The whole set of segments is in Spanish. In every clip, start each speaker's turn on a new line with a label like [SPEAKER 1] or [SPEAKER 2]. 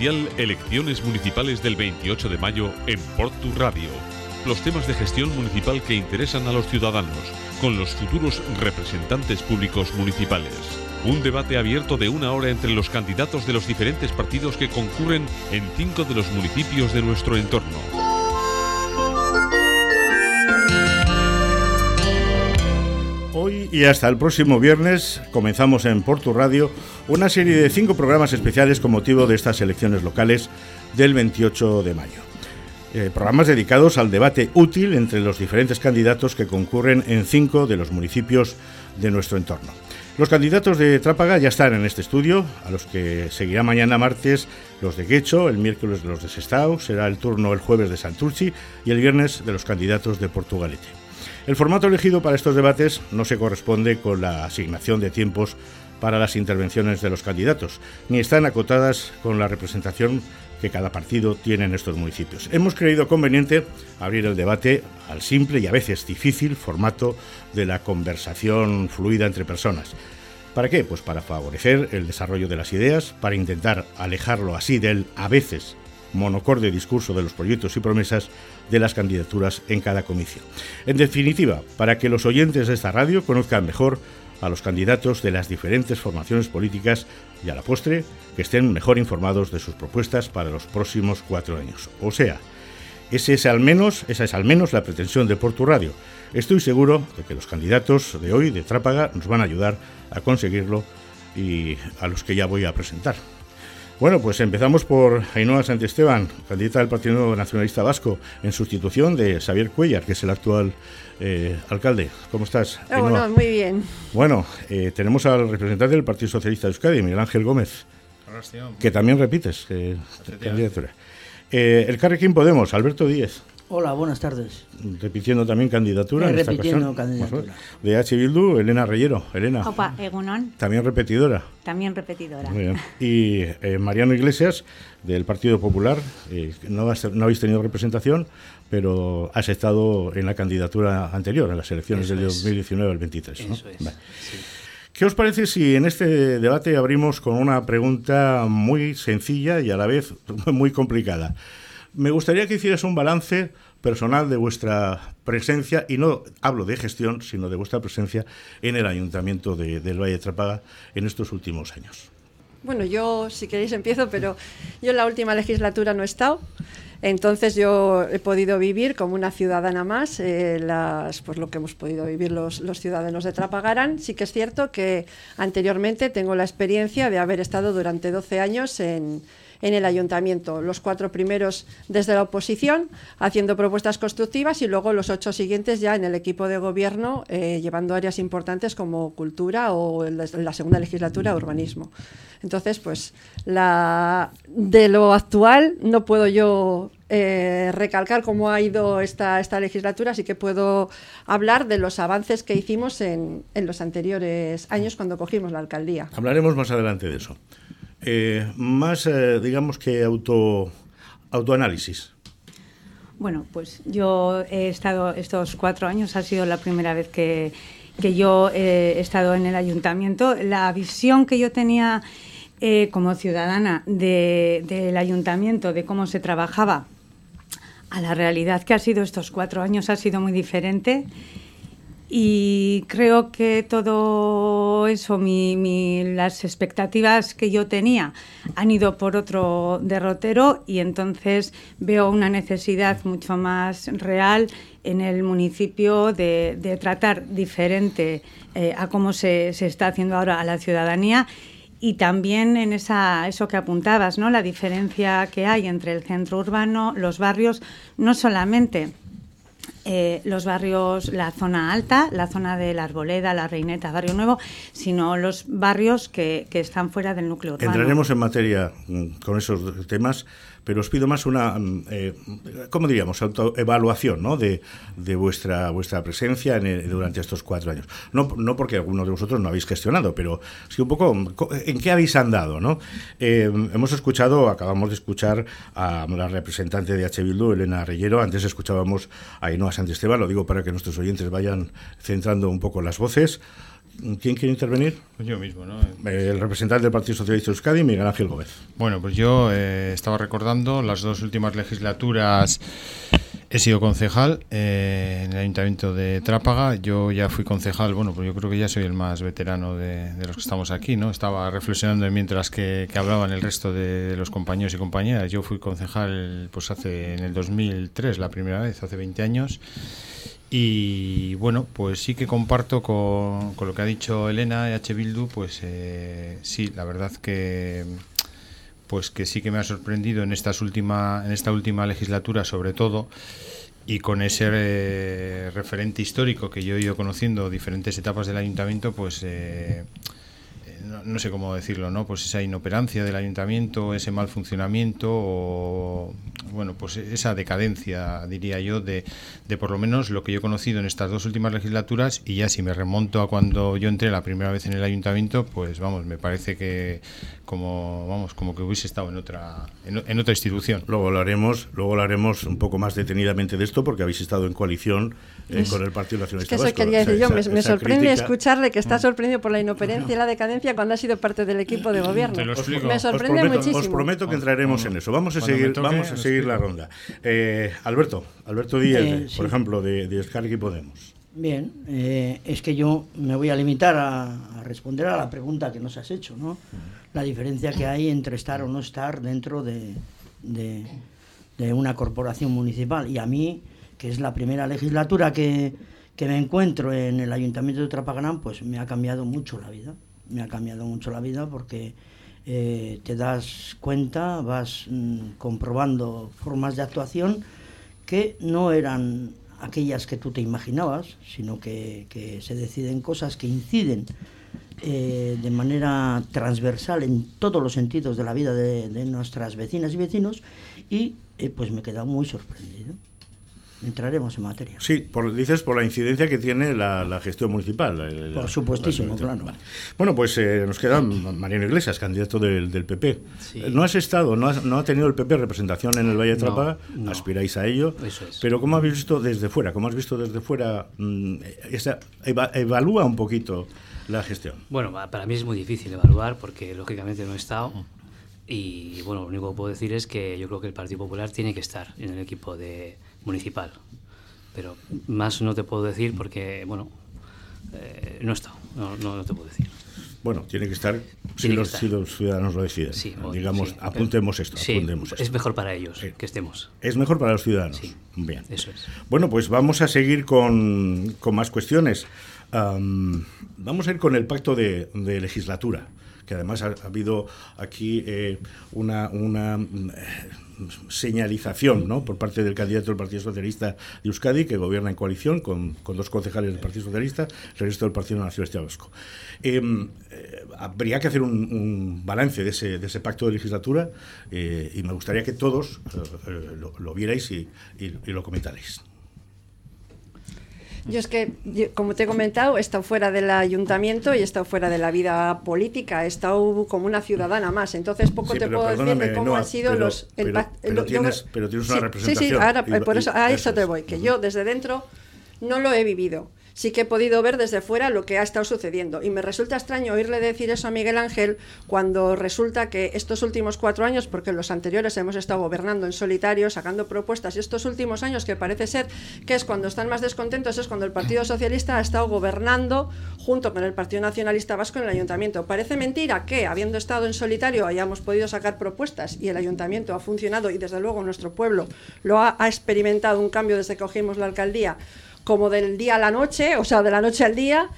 [SPEAKER 1] Elecciones Municipales del 28 de mayo en Portu Radio. Los temas de gestión municipal que interesan a los ciudadanos, con los futuros representantes públicos municipales. Un debate abierto de una hora entre los candidatos de los diferentes partidos que concurren en cinco de los municipios de nuestro entorno.
[SPEAKER 2] Y hasta el próximo viernes comenzamos en Porto Radio una serie de cinco programas especiales con motivo de estas elecciones locales del 28 de mayo. Eh, programas dedicados al debate útil entre los diferentes candidatos que concurren en cinco de los municipios de nuestro entorno. Los candidatos de Trápaga ya están en este estudio, a los que seguirá mañana martes los de Guecho, el miércoles los de Sestao, será el turno el jueves de Santurci y el viernes de los candidatos de Portugalete. El formato elegido para estos debates no se corresponde con la asignación de tiempos para las intervenciones de los candidatos, ni están acotadas con la representación que cada partido tiene en estos municipios. Hemos creído conveniente abrir el debate al simple y a veces difícil formato de la conversación fluida entre personas. ¿Para qué? Pues para favorecer el desarrollo de las ideas, para intentar alejarlo así del a veces monocorde discurso de los proyectos y promesas de las candidaturas en cada comisión. En definitiva, para que los oyentes de esta radio conozcan mejor a los candidatos de las diferentes formaciones políticas y a la postre que estén mejor informados de sus propuestas para los próximos cuatro años. O sea, es al menos, esa es al menos la pretensión de Porto Radio. Estoy seguro de que los candidatos de hoy de Trápaga nos van a ayudar a conseguirlo y a los que ya voy a presentar. Bueno, pues empezamos por Ainhoa Santesteban, candidata del Partido Nacionalista Vasco, en sustitución de Xavier Cuellar, que es el actual eh, alcalde. ¿Cómo estás?
[SPEAKER 3] Bueno, muy bien.
[SPEAKER 2] Bueno, eh, tenemos al representante del Partido Socialista de Euskadi, Miguel Ángel Gómez, que también repites eh, candidatura. el Carrequín Podemos, Alberto Díez.
[SPEAKER 4] Hola, buenas tardes.
[SPEAKER 2] Repitiendo también candidatura.
[SPEAKER 4] en repitiendo candidatura.
[SPEAKER 2] De H. Bildu, Elena Reyero. Elena.
[SPEAKER 3] Opa, Egunon.
[SPEAKER 2] También repetidora.
[SPEAKER 3] También repetidora.
[SPEAKER 2] Muy bien. Y eh, Mariano Iglesias, del Partido Popular. Eh, no, no, habéis tenido representación, pero has estado en la candidatura anterior, en las elecciones del 2019 al 23.
[SPEAKER 4] Eso es.
[SPEAKER 2] ¿Qué os parece si en este debate abrimos con una pregunta muy sencilla y a la vez muy complicada? Me gustaría que hicieras un balance personal de vuestra presencia, y no hablo de gestión, sino de vuestra presencia en el Ayuntamiento de, del Valle de Trapaga en estos últimos años.
[SPEAKER 3] Bueno, yo, si queréis, empiezo, pero yo en la última legislatura no he estado. Entonces yo he podido vivir como una ciudadana más eh, las, pues lo que hemos podido vivir los, los, ciudadanos de Trapagarán. Sí que es cierto que anteriormente tengo la experiencia de haber estado durante 12 años en, en el ayuntamiento, los cuatro primeros desde la oposición, haciendo propuestas constructivas y luego los ocho siguientes ya en el equipo de gobierno, eh, llevando áreas importantes como cultura o en la segunda legislatura urbanismo. Entonces, pues la, de lo actual no puedo yo eh, recalcar cómo ha ido esta, esta legislatura, así que puedo hablar de los avances que hicimos en, en los anteriores años cuando cogimos la alcaldía.
[SPEAKER 2] Hablaremos más adelante de eso. Eh, más, eh, digamos que auto, autoanálisis.
[SPEAKER 5] Bueno, pues yo he estado estos cuatro años, ha sido la primera vez que, que yo he estado en el ayuntamiento. La visión que yo tenía eh, como ciudadana de, del ayuntamiento, de cómo se trabajaba, a la realidad que ha sido estos cuatro años ha sido muy diferente y creo que todo eso, mi, las expectativas que yo tenía han ido por otro derrotero y entonces veo una necesidad mucho más real en el municipio de, tratar diferente eh, a cómo se, se, está haciendo ahora a la ciudadanía y también en esa, eso que apuntabas, ¿no? la diferencia que hay entre el centro urbano, los barrios, no solamente eh, los barrios, la zona alta, la zona de la Arboleda, la Reineta, Barrio Nuevo, sino los barrios que, que están fuera del núcleo.
[SPEAKER 2] Entraremos en materia mm, con esos temas pero os pido más una, mm, eh, ¿cómo diríamos?, autoevaluación ¿no? de, de vuestra, vuestra presencia en durante estos cuatro años. No, no porque algunos de vosotros no habéis gestionado, pero sí un poco en qué habéis andado. ¿no? Eh, hemos escuchado, acabamos de escuchar a la representante de H. Bildu, Elena Reyero, antes escuchábamos a Ainhoa Santesteban, lo digo para que nuestros oyentes vayan centrando un poco las voces ¿Quién quiere intervenir?
[SPEAKER 6] Pues yo mismo, ¿no?
[SPEAKER 2] El representante del Partido Socialista de Euskadi, Miguel Ángel Gómez.
[SPEAKER 6] Bueno, pues yo eh, estaba recordando las dos últimas legislaturas. He sido concejal eh, en el Ayuntamiento de Trápaga. Yo ya fui concejal, bueno, pues yo creo que ya soy el más veterano de, los que estamos aquí, ¿no? Estaba reflexionando mientras que, hablaban el resto de, los compañeros y compañeras. Yo fui concejal pues hace en el 2003, la primera vez, hace 20 años. Y bueno, pues sí que comparto con, lo que ha dicho Elena H. Bildu, pues eh, sí, la verdad que pues que sí que me ha sorprendido en estas última, en esta última legislatura sobre todo y con ese eh, referente histórico que yo he ido conociendo diferentes etapas del ayuntamiento, pues eh, no, sé cómo decirlo, ¿no? Pues esa inoperancia del ayuntamiento, ese mal funcionamiento o, bueno, pues esa decadencia, diría yo, de, de por lo menos lo que yo he conocido en estas dos últimas legislaturas y ya si me remonto a cuando yo entré la primera vez en el ayuntamiento, pues vamos, me parece que como vamos como que hubiese estado en otra en, otra institución.
[SPEAKER 2] Luego hablaremos, luego hablaremos un poco más detenidamente de esto porque habéis estado en coalición eh, con el Partido Nacionalista
[SPEAKER 3] es
[SPEAKER 2] que eso
[SPEAKER 3] quería decir yo, me, sorprende escucharle que está mm. sorprendido por la inoperancia y la decadencia cuando ha sido parte del equipo de gobierno. Me sorprende muchísimo.
[SPEAKER 2] Os prometo que entraremos en eso. Vamos a seguir, vamos a seguir la ronda. Eh, Alberto, Alberto Díaz, eh, por ejemplo, de, de y Podemos.
[SPEAKER 4] Bien, eh, es que yo me voy a limitar a, responder a la pregunta que nos has hecho, ¿no? La diferencia que hay entre estar o no estar dentro de, de, una corporación municipal. Y a mí, que es la primera legislatura que, que me encuentro en el Ayuntamiento de Trapagarán, pues me ha cambiado mucho la vida. Me ha cambiado mucho la vida porque eh, te das cuenta, vas mm, comprobando formas de actuación que no eran aquellas que tú te imaginabas, sino que, se deciden cosas que inciden eh, de manera transversal en todos los sentidos de la vida de, nuestras vecinas y vecinos y eh, pues me he quedado muy sorprendido entraremos en materia.
[SPEAKER 2] Sí, por, dices por la incidencia que tiene la, gestión municipal.
[SPEAKER 4] por supuestísimo, claro.
[SPEAKER 2] Bueno, pues eh, nos queda Mariano Iglesias, candidato del, PP. No has estado, no, no, ha tenido el PP representación en el Valle de Trápaga, aspiráis a ello. Pero ¿cómo habéis visto desde fuera? ¿Cómo has visto desde fuera? Mm, evalúa un poquito la gestión.
[SPEAKER 7] Bueno, para mí es muy difícil evaluar porque lógicamente no he estado. Y bueno, lo único que puedo decir es que yo creo que el Partido Popular tiene que estar en el equipo de, municipal. Pero más no te puedo decir porque, bueno, eh, no he estado, no, no, te puedo decir.
[SPEAKER 2] Bueno, tiene que estar, si, los, ciudadanos lo deciden. Digamos, apuntemos esto, apuntemos
[SPEAKER 7] Es mejor para ellos que estemos.
[SPEAKER 2] Es mejor para los ciudadanos.
[SPEAKER 7] Bien. Eso es.
[SPEAKER 2] Bueno, pues vamos a seguir con, con más cuestiones. vamos a ir con el pacto de, de legislatura, que además ha, habido aquí eh, una, una señalización ¿no? por parte del candidato del Partido Socialista de Euskadi, que gobierna en coalición con, con dos concejales del Partido Socialista, el resto del Partido Nacionalista Vasco. Em, eh, habría que hacer un, balance de ese, de ese, pacto de legislatura eh, y me gustaría que todos eh, lo, vierais y, y, y lo comentarais.
[SPEAKER 3] Yo es que, como te he comentado, he estado fuera del ayuntamiento y he estado fuera de la vida política, he estado como una ciudadana más. Entonces, poco te puedo decir de cómo han sido los.
[SPEAKER 2] pero, tienes, pero, tienes, una representación.
[SPEAKER 3] Sí, sí, ahora, por eso, a eso te voy, que yo desde dentro no lo he vivido sí que he podido ver desde fuera lo que ha estado sucediendo. Y me resulta extraño oírle decir eso a Miguel Ángel cuando resulta que estos últimos cuatro años, porque los anteriores hemos estado gobernando en solitario, sacando propuestas, y estos últimos años que parece ser que es cuando están más descontentos, es cuando el Partido Socialista ha estado gobernando junto con el Partido Nacionalista Vasco en el Ayuntamiento. Parece mentira que, habiendo estado en solitario, hayamos podido sacar propuestas y el Ayuntamiento ha funcionado y desde luego nuestro pueblo lo ha, ha experimentado un cambio desde que cogimos la alcaldía como del día a la noche, o sea, de la noche al día,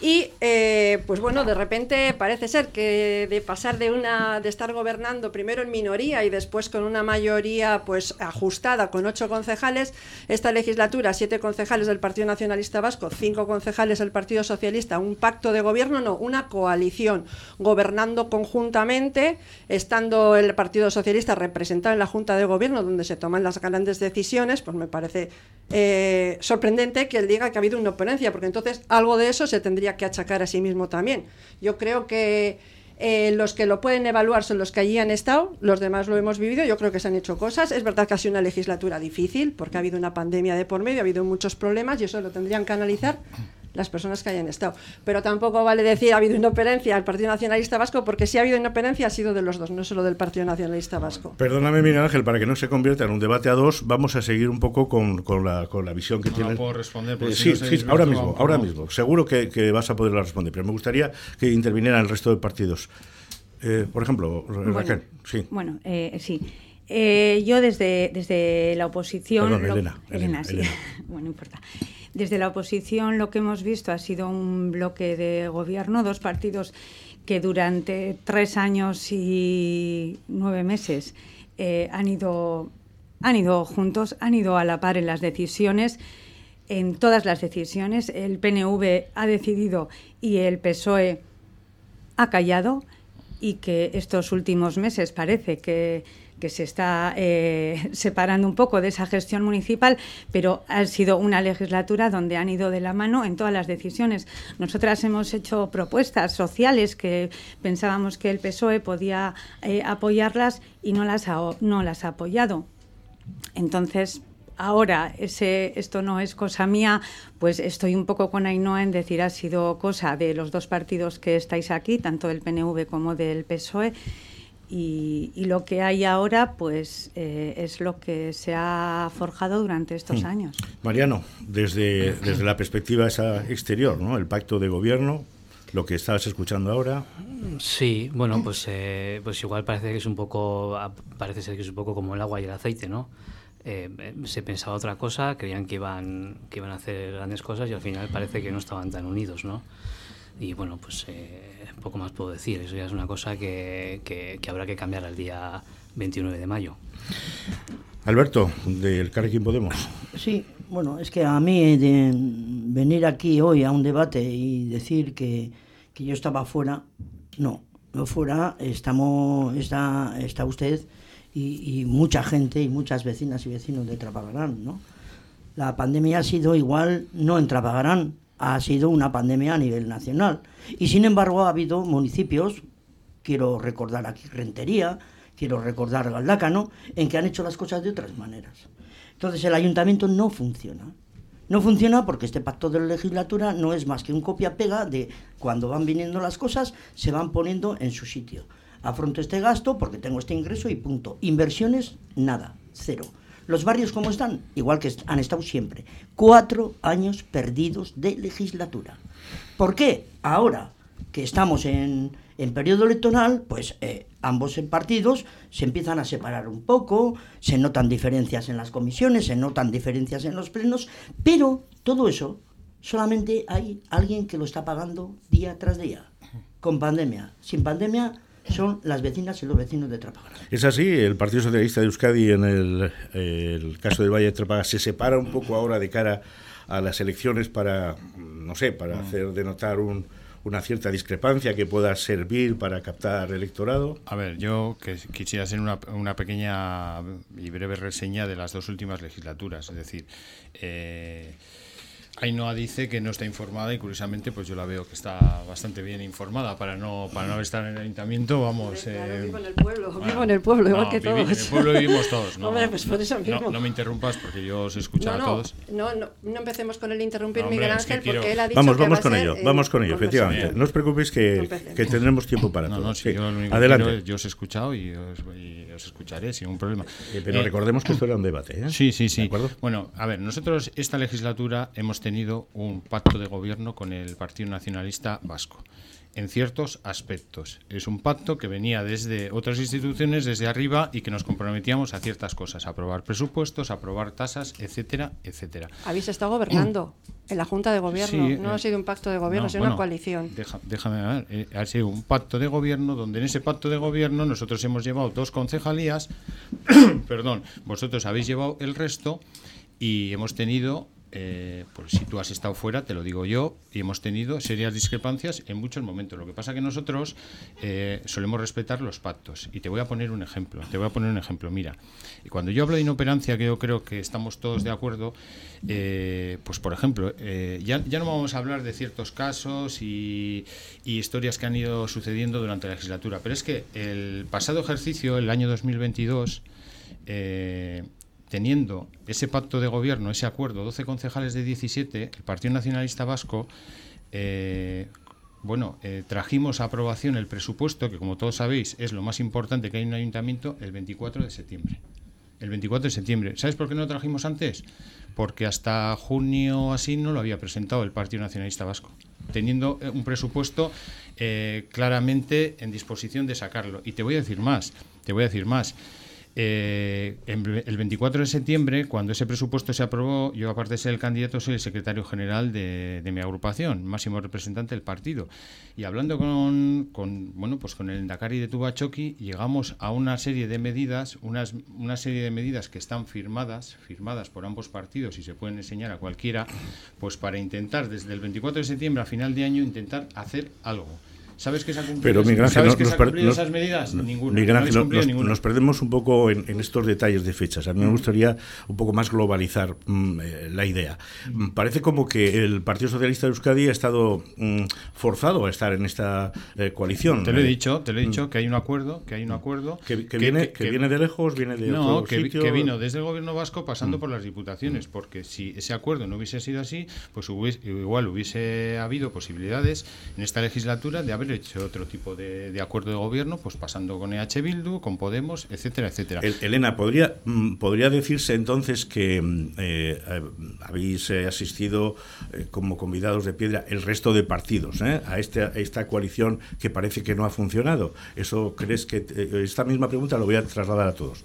[SPEAKER 3] y eh, pues bueno, de repente parece ser que de pasar de una de estar gobernando primero en minoría y después con una mayoría pues ajustada con ocho concejales, esta legislatura siete concejales del Partido Nacionalista Vasco, cinco concejales del Partido Socialista, un pacto de gobierno, no, una coalición gobernando conjuntamente, estando el Partido Socialista representado en la Junta de Gobierno donde se toman las grandes decisiones, pues me parece eh, sorprendente que él diga que ha habido una oponencia, porque entonces algo de eso se tendría que achacar a sí mismo también. Yo creo que eh, los que lo pueden evaluar son los que allí han estado, los demás lo hemos vivido, yo creo que se han hecho cosas. Es verdad que ha sido una legislatura difícil, porque ha habido una pandemia de por medio, ha habido muchos problemas y eso lo tendrían que analizar las personas que hayan estado. Pero tampoco vale decir ha habido inoperancia al Partido Nacionalista Vasco, porque si ha habido inoperancia ha sido de los dos, no solo del Partido Nacionalista Vasco.
[SPEAKER 2] Perdóname, Miguel Ángel, para que no se convierta en un debate a dos, vamos a seguir un poco con, con, la, con la visión que tiene.
[SPEAKER 6] No puedo responder.
[SPEAKER 2] Eh, sí, sí, ahora mismo, ahora mismo. Seguro que, que, vas a poder responder, pero me gustaría que intervinieran el resto de partidos. Eh, por ejemplo, Raquel, sí.
[SPEAKER 5] Bueno, eh, sí. Eh, yo desde, desde la oposición...
[SPEAKER 2] Perdón, Elena,
[SPEAKER 5] Elena,
[SPEAKER 2] Elena,
[SPEAKER 5] sí.
[SPEAKER 2] Elena.
[SPEAKER 5] bueno, no importa. Desde la oposición lo que hemos visto ha sido un bloque de gobierno, dos partidos que durante tres años y nueve meses eh, han, ido, han ido juntos, han ido a la par en las decisiones, en todas las decisiones. El PNV ha decidido y el PSOE ha callado y que estos últimos meses parece que que se está eh, separando un poco de esa gestión municipal, pero ha sido una legislatura donde han ido de la mano en todas las decisiones. Nosotras hemos hecho propuestas sociales que pensábamos que el PSOE podía eh, apoyarlas y no las ha, no las ha apoyado. Entonces, ahora ese, esto no es cosa mía, pues estoy un poco con Ainhoa en decir ha sido cosa de los dos partidos que estáis aquí, tanto del PNV como del PSOE. Y, y, lo que hay ahora pues eh, es lo que se ha forjado durante estos
[SPEAKER 2] Mm.
[SPEAKER 5] años.
[SPEAKER 2] Mariano, desde, desde la perspectiva esa exterior, ¿no? El pacto de gobierno, lo que estabas escuchando ahora.
[SPEAKER 7] Sí, bueno, pues, eh, pues igual parece que es un poco, parece ser que es un poco como el agua y el aceite, ¿no? Eh, eh, se pensaba otra cosa, creían que iban, que iban a hacer grandes cosas y al final parece que no estaban tan unidos, ¿no? Y bueno, pues eh, poco más puedo decir. Eso ya es una cosa que, que, que habrá que cambiar el día 29 de mayo.
[SPEAKER 2] Alberto, del Carrequín Podemos.
[SPEAKER 4] Sí, bueno, es que a mí de venir aquí hoy a un debate y decir que, que yo estaba fuera, no, no fuera, estamos, está, está usted y, y, mucha gente y muchas vecinas y vecinos de Trapagarán, ¿no? La pandemia ha sido igual, no en Trapagarán, ha sido una pandemia a nivel nacional. Y sin embargo ha habido municipios, quiero recordar aquí Rentería, quiero recordar Galdácano, en que han hecho las cosas de otras maneras. Entonces el ayuntamiento no funciona. No funciona porque este pacto de legislatura no es más que un copia-pega de cuando van viniendo las cosas, se van poniendo en su sitio. Afronto este gasto porque tengo este ingreso y punto. Inversiones, nada, cero. Los barrios como están, igual que han estado siempre. Cuatro años perdidos de legislatura. ¿Por qué? Ahora que estamos en, en periodo electoral, pues eh, ambos partidos se empiezan a separar un poco, se notan diferencias en las comisiones, se notan diferencias en los plenos, pero todo eso solamente hay alguien que lo está pagando día tras día, con pandemia. Sin pandemia son las vecinas y los vecinos de Trápaga.
[SPEAKER 2] Es así, el Partido Socialista de Euskadi en el, el caso del Valle de Trápaga se separa un poco ahora de cara a las elecciones para, no sé, para mm. hacer denotar un, una cierta discrepancia que pueda servir para captar electorado?
[SPEAKER 6] A ver, yo que quisiera hacer una, una, pequeña y breve reseña de las dos últimas legislaturas. Es decir, eh, Ainhoa dice que no está informada y curiosamente pues yo la veo que está bastante bien informada para no para no estar en el ayuntamiento vamos
[SPEAKER 3] claro,
[SPEAKER 6] eh,
[SPEAKER 3] vivo en el pueblo vivo bueno, en el pueblo igual
[SPEAKER 6] no,
[SPEAKER 3] que todos
[SPEAKER 6] en el pueblo vivimos todos no,
[SPEAKER 3] Hombre, pues por eso mismo.
[SPEAKER 6] no, no, me interrumpas porque yo os he escuchado
[SPEAKER 3] no,
[SPEAKER 6] a todos.
[SPEAKER 3] no, no no empecemos con el interrumpir
[SPEAKER 6] hombre,
[SPEAKER 3] Miguel
[SPEAKER 6] es que
[SPEAKER 3] Ángel
[SPEAKER 6] quiero...
[SPEAKER 3] porque él ha dicho
[SPEAKER 2] vamos
[SPEAKER 3] que
[SPEAKER 2] vamos
[SPEAKER 3] va
[SPEAKER 2] con ello
[SPEAKER 3] ser,
[SPEAKER 2] vamos
[SPEAKER 3] eh,
[SPEAKER 2] con ello efectivamente. No os preocupéis que, que tendremos tiempo para
[SPEAKER 6] no,
[SPEAKER 2] todo.
[SPEAKER 6] no, sí, yo lo único
[SPEAKER 2] adelante.
[SPEAKER 6] que quiero, yo os he escuchado y os, y os escucharé sin un problema.
[SPEAKER 2] Eh, pero recordemos que esto era un debate ¿eh?
[SPEAKER 6] sí sí sí. Bueno a ver nosotros esta legislatura hemos tenido un pacto de gobierno con el Partido Nacionalista Vasco en ciertos aspectos. Es un pacto que venía desde otras instituciones, desde arriba, y que nos comprometíamos a ciertas cosas, a aprobar presupuestos, a aprobar tasas, etcétera, etcétera.
[SPEAKER 3] Habéis estado gobernando en la Junta de Gobierno,
[SPEAKER 6] Sí,
[SPEAKER 3] no
[SPEAKER 6] eh,
[SPEAKER 3] ha sido un pacto de gobierno,
[SPEAKER 6] no,
[SPEAKER 3] ha sido
[SPEAKER 6] bueno,
[SPEAKER 3] una coalición.
[SPEAKER 6] Deja- déjame ver, eh, ha sido un pacto de gobierno donde en ese pacto de gobierno nosotros hemos llevado dos concejalías, perdón, vosotros habéis llevado el resto y hemos tenido, eh, pues si tú has estado fuera, te lo digo yo, y hemos tenido serias discrepancias en muchos momentos. Lo que pasa que nosotros eh, solemos respetar los pactos. Y te voy a poner un ejemplo, te voy a poner un ejemplo. Mira, cuando yo hablo de inoperancia, que yo creo que estamos todos de acuerdo, eh, pues por ejemplo, eh, ya, no vamos a hablar de ciertos casos y, y historias que han ido sucediendo durante la legislatura, pero es que el pasado ejercicio, el año 2022, eh, teniendo ese pacto de gobierno, ese acuerdo, 12 concejales de 17, el Partido Nacionalista Vasco, eh, bueno, eh, trajimos a aprobación el presupuesto, que como todos sabéis es lo más importante que hay en un ayuntamiento, el 24 de septiembre. El 24 de septiembre. ¿Sabes por qué no lo trajimos antes? Porque hasta junio así no lo había presentado el Partido Nacionalista Vasco, teniendo un presupuesto claramente en disposición de sacarlo. Y te voy a decir más, te voy a decir más. Eh, el 24 de septiembre, cuando ese presupuesto se aprobó, yo aparte de ser el candidato, soy el secretario general de, mi agrupación, máximo representante del partido. Y hablando con, bueno, pues con el Dakari de Tubachoki, llegamos a una serie de medidas, unas, una serie de medidas que están firmadas, firmadas por ambos partidos y se pueden enseñar a cualquiera, pues para intentar desde el 24 de septiembre a final de año intentar hacer algo. ¿Sabes que se ha cumplido,
[SPEAKER 2] Pero, Miguel
[SPEAKER 6] ¿sabes que
[SPEAKER 2] nos,
[SPEAKER 6] se ha cumplido esas medidas? Ninguna.
[SPEAKER 2] Miguel Ángel, nos, nos, perdemos un poco en, en, estos detalles de fechas. A mí me gustaría un poco más globalizar mm, eh, la idea. Mm, parece como que el Partido Socialista de Euskadi ha estado mm, forzado a estar en esta eh, coalición.
[SPEAKER 6] Te lo he dicho, te lo he dicho, que hay un acuerdo, que hay un acuerdo.
[SPEAKER 2] Que, que, viene, que, viene de lejos, viene de
[SPEAKER 6] no,
[SPEAKER 2] otro
[SPEAKER 6] que,
[SPEAKER 2] sitio.
[SPEAKER 6] que vino desde el gobierno vasco pasando por las diputaciones, porque si ese acuerdo no hubiese sido así, pues hubiese, igual hubiese habido posibilidades en esta legislatura de haber hecho otro tipo de, de, acuerdo de gobierno, pues pasando con EH Bildu, con Podemos, etcétera, etcétera.
[SPEAKER 2] El, Elena, ¿podría, mm, ¿podría decirse entonces que mm, eh, habéis eh, asistido eh, como convidados de piedra el resto de partidos eh, a, este, a, esta coalición que parece que no ha funcionado? ¿Eso crees que, eh, esta misma pregunta lo voy a trasladar a todos,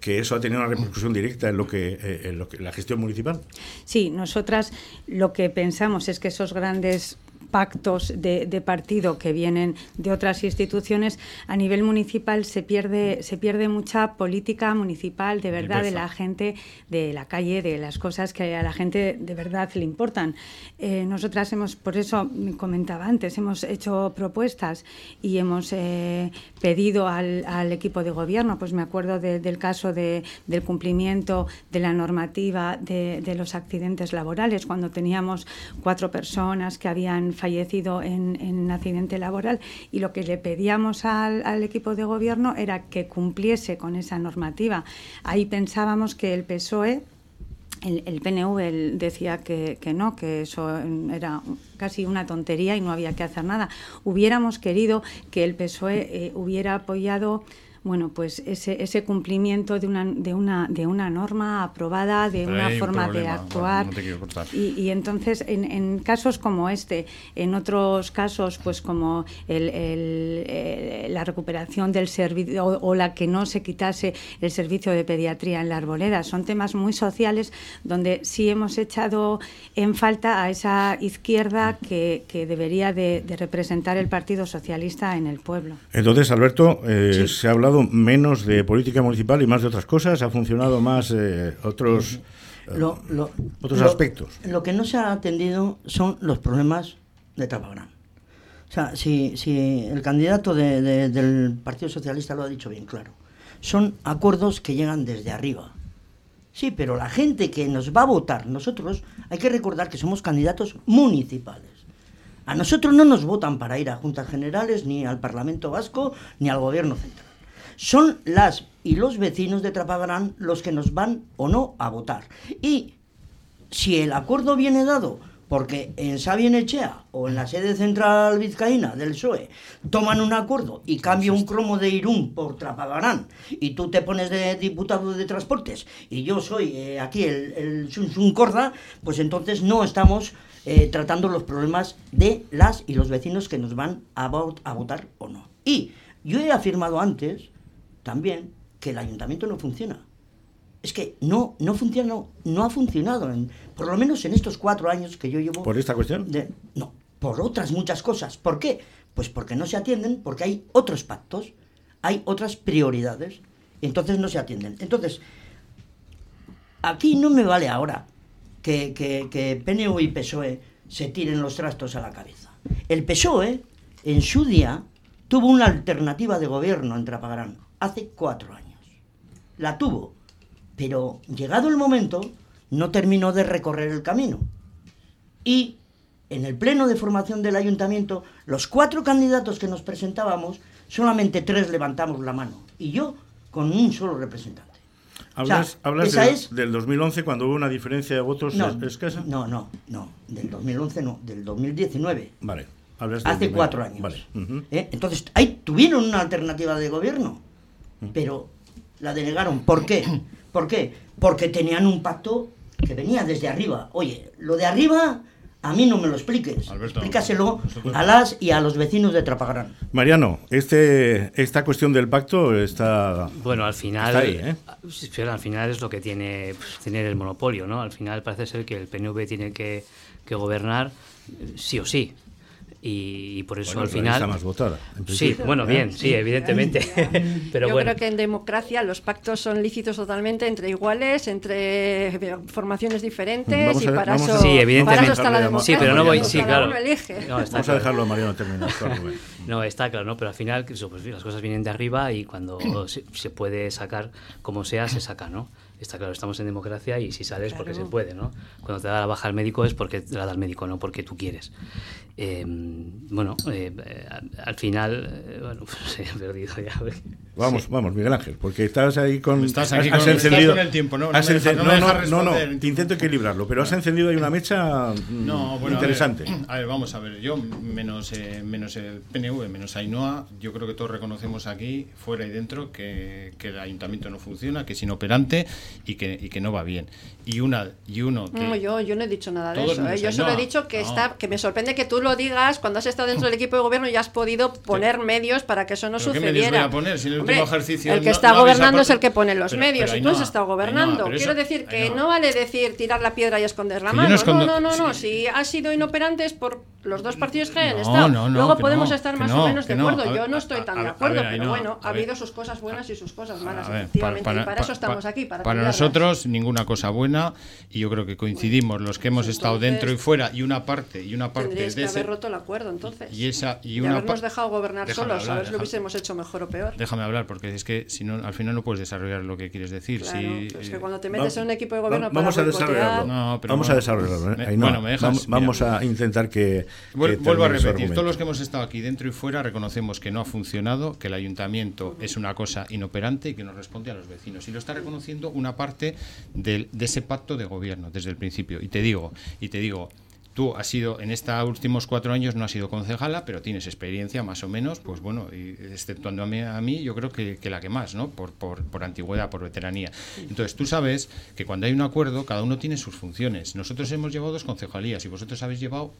[SPEAKER 2] que eso ha tenido una repercusión directa en lo, que, en lo que la gestión municipal?
[SPEAKER 5] Sí, nosotras lo que pensamos es que esos grandes pactos de, de, partido que vienen de otras instituciones, a nivel municipal se pierde, se pierde mucha política municipal de verdad de la gente, de la calle, de las cosas que a la gente de verdad le importan. Eh, nosotras hemos, por eso comentaba antes, hemos hecho propuestas y hemos eh, pedido al, al, equipo de gobierno, pues me acuerdo de, del caso de, del cumplimiento de la normativa de, de los accidentes laborales, cuando teníamos cuatro personas que habían fallecido en, en, un accidente laboral y lo que le pedíamos al, equipo de gobierno era que cumpliese con esa normativa. Ahí pensábamos que el PSOE el, PNV decía que, que, no, que eso era casi una tontería y no había que hacer nada. Hubiéramos querido que el PSOE eh, hubiera apoyado bueno, pues ese, ese cumplimiento de una, de, una, de una norma aprobada, de
[SPEAKER 6] Pero
[SPEAKER 5] una
[SPEAKER 6] un
[SPEAKER 5] forma
[SPEAKER 6] problema,
[SPEAKER 5] de actuar.
[SPEAKER 6] Bueno, no
[SPEAKER 5] y, y, entonces, en, en, casos como este, en otros casos, pues como el, el, el, la recuperación del servicio o, o, la que no se quitase el servicio de pediatría en la arboleda, son temas muy sociales donde sí hemos echado en falta a esa izquierda que, que debería de, de, representar el Partido Socialista en el pueblo.
[SPEAKER 2] Entonces, Alberto, eh, sí. se ha hablado menos de política municipal y más de otras cosas, ha funcionado más eh, otros,
[SPEAKER 4] lo, lo,
[SPEAKER 2] otros
[SPEAKER 4] lo,
[SPEAKER 2] aspectos.
[SPEAKER 4] Lo que no se ha atendido son los problemas de Trapagrán. O sea, si, si el candidato de, de, del Partido Socialista lo ha dicho bien claro, son acuerdos que llegan desde arriba. Sí, pero la gente que nos va a votar, nosotros, hay que recordar que somos candidatos municipales. A nosotros no nos votan para ir a juntas generales, ni al Parlamento Vasco, ni al Gobierno Central son las y los vecinos de Trapagarán los que nos van o no a votar. Y si el acuerdo viene dado porque en Sabienechea o en la sede central vizcaína del PSOE toman un acuerdo y cambia un cromo de Irún por Trapagarán y tú te pones de diputado de transportes y yo soy eh, aquí el, Sun, Sun Corda, pues entonces no estamos eh, tratando los problemas de las y los vecinos que nos van a, a votar o no. Y yo he afirmado antes también que el ayuntamiento no funciona. Es que no, no funciona, no, no ha funcionado, en, por lo menos en estos cuatro años que yo llevo.
[SPEAKER 2] ¿Por esta cuestión?
[SPEAKER 4] De, no, por otras muchas cosas. ¿Por qué? Pues porque no se atienden, porque hay otros pactos, hay otras prioridades, entonces no se atienden. Entonces, aquí no me vale ahora que, que, que PNU y PSOE se tiren los trastos a la cabeza. El PSOE, en su día, tuvo una alternativa de gobierno en Trapagarán hace cuatro años. La tuvo, pero llegado el momento no terminó de recorrer el camino. Y en el pleno de formación del ayuntamiento, los cuatro candidatos que nos presentábamos, solamente tres levantamos la mano. Y yo con un solo representante.
[SPEAKER 2] Hablas, hablas del, del 2011 cuando hubo una diferencia de votos
[SPEAKER 4] no,
[SPEAKER 2] escasa.
[SPEAKER 4] No, no, no, del 2011 no, del 2019.
[SPEAKER 2] Vale.
[SPEAKER 4] Hace cuatro años. Vale. ¿Eh? Entonces, ahí tuvieron una alternativa de gobierno, pero la denegaron. ¿Por qué? ¿Por qué? Porque tenían un pacto que venía desde arriba. Oye, lo de arriba a mí no me lo expliques. Explícaselo a las y a los vecinos de Trapagarán.
[SPEAKER 2] Mariano, este, esta cuestión del pacto está.
[SPEAKER 7] Bueno, al final. ¿eh? Al final es lo que tiene pues, tener el monopolio, ¿no? Al final parece ser que el PNV tiene que, que gobernar sí o sí y, por eso al final
[SPEAKER 2] más votada
[SPEAKER 7] sí bueno bien sí evidentemente. Pero
[SPEAKER 3] yo creo que en democracia los pactos son lícitos totalmente entre iguales entre eh, formaciones diferentes y para eso
[SPEAKER 7] sí evidentemente. está la democracia.
[SPEAKER 3] Sí
[SPEAKER 7] pero no voy sí claro.
[SPEAKER 2] no, vamos a dejarlo a Mariano terminar
[SPEAKER 7] no está claro no pero al final pues, las cosas vienen de arriba y cuando se, se puede sacar como sea se saca no está claro, estamos en democracia y si sales porque se puede, ¿no? Cuando te da la baja al médico es porque te la da el médico, no porque tú quieres. Em, bueno, eh, al final, eh, bueno, pues he perdido ya.
[SPEAKER 2] Vamos, vamos, Miguel Ángel, porque estás ahí con.
[SPEAKER 6] Estás aquí has, con, encendido, el tiempo, ¿no?
[SPEAKER 2] no, no, no, intento equilibrarlo, pero has encendido ahí una mecha
[SPEAKER 6] mm,
[SPEAKER 2] interesante.
[SPEAKER 6] A ver, vamos a ver, yo, menos, eh, menos el PNV, menos Ainhoa, yo creo que todos reconocemos aquí, fuera y dentro, que, que el ayuntamiento no funciona, que es inoperante y que, y que no va bien. Y, una, y uno.
[SPEAKER 3] Que no, yo, yo no he dicho nada de eso. Yo solo he dicho que, está, que me sorprende que tú lo digas cuando has estado dentro del equipo de gobierno y has podido poner medios para que eso no sucediera. el que está gobernando es el que pone los medios y tú has estado gobernando. Quiero decir que no vale decir tirar la piedra y esconder la mano. No, no, no, no. Si ha sido inoperante es por los dos partidos que han estado. Luego podemos estar más o menos de acuerdo. Yo no estoy tan de acuerdo, pero bueno, ha habido sus cosas buenas y sus cosas malas, efectivamente. Y para eso estamos aquí.
[SPEAKER 6] Para nosotros, ninguna cosa buena y yo creo que coincidimos los que hemos estado dentro y fuera y una parte y una parte de ese
[SPEAKER 3] roto el acuerdo entonces.
[SPEAKER 6] Y esa y una
[SPEAKER 3] habernos dejado gobernar solos, a ver si lo hubiésemos hecho mejor o peor.
[SPEAKER 6] Déjame hablar, porque es que si no, al final no puedes desarrollar lo que quieres decir. si,
[SPEAKER 3] es que cuando te metes en un equipo de gobierno
[SPEAKER 2] vamos a desarrollarlo. vamos a desarrollarlo. ¿eh? bueno, me dejas, vamos, a intentar que.
[SPEAKER 6] vuelvo a repetir, todos los que hemos estado aquí dentro y fuera reconocemos que no ha funcionado, que el ayuntamiento es una cosa inoperante y que no responde a los vecinos. Y lo está reconociendo una parte de ese pacto de gobierno desde el principio. Y te digo, y te digo, Tú has sido, en estos últimos cuatro años no has sido concejala, pero tienes experiencia más o menos, pues bueno, y exceptuando a mí, a mí yo creo que, la que más, ¿no? Por, por, por, antigüedad, por veteranía. Entonces tú sabes que cuando hay un acuerdo, cada uno tiene sus funciones. Nosotros hemos llevado dos concejalías y vosotros habéis llevado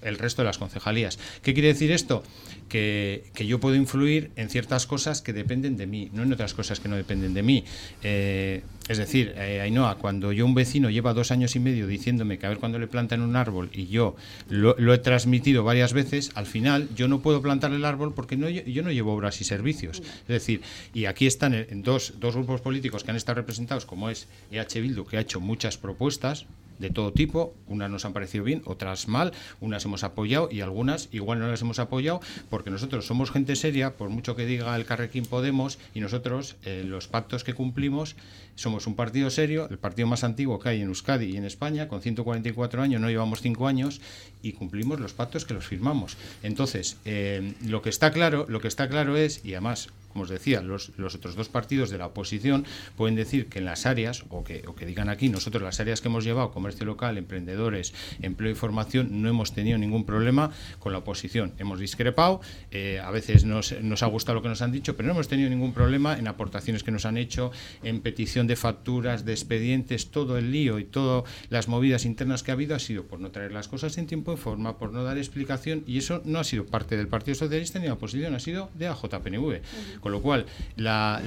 [SPEAKER 6] el resto de las concejalías. ¿Qué quiere decir esto? Que, que yo puedo influir en ciertas cosas que dependen de mí, no en otras cosas que no dependen de mí. Eh, es decir, eh, Ainhoa, cuando yo un vecino lleva dos años y medio diciéndome que a ver cuándo le plantan un árbol y yo lo, he transmitido varias veces, al final yo no puedo plantar el árbol porque no, yo no llevo obras y servicios. Es decir, y aquí están en dos, dos grupos políticos que han estado representados, como es EH Bildu, que ha hecho muchas propuestas, de todo tipo, unas nos han parecido bien, otras mal, unas hemos apoyado y algunas igual no las hemos apoyado porque nosotros somos gente seria, por mucho que diga el Carrequín Podemos, y nosotros eh, los pactos que cumplimos somos un partido serio, el partido más antiguo que hay en Euskadi y en España, con 144 años, no llevamos 5 años y cumplimos los pactos que los firmamos. Entonces, eh, lo que está claro, lo que está claro es, y además como os decía, los, otros dos partidos de la oposición pueden decir que en las áreas, o que, o que digan aquí, nosotros las áreas que hemos llevado, comercio local, emprendedores, empleo y formación, no hemos tenido ningún problema con la oposición. Hemos discrepado, eh, a veces nos, nos, ha gustado lo que nos han dicho, pero no hemos tenido ningún problema en aportaciones que nos han hecho, en petición de facturas, de expedientes, todo el lío y todas las movidas internas que ha habido ha sido por no traer las cosas en tiempo y forma, por no dar explicación, y eso no ha sido parte del Partido Socialista ni de la oposición, ha sido de AJPNV. Con lo cual, la,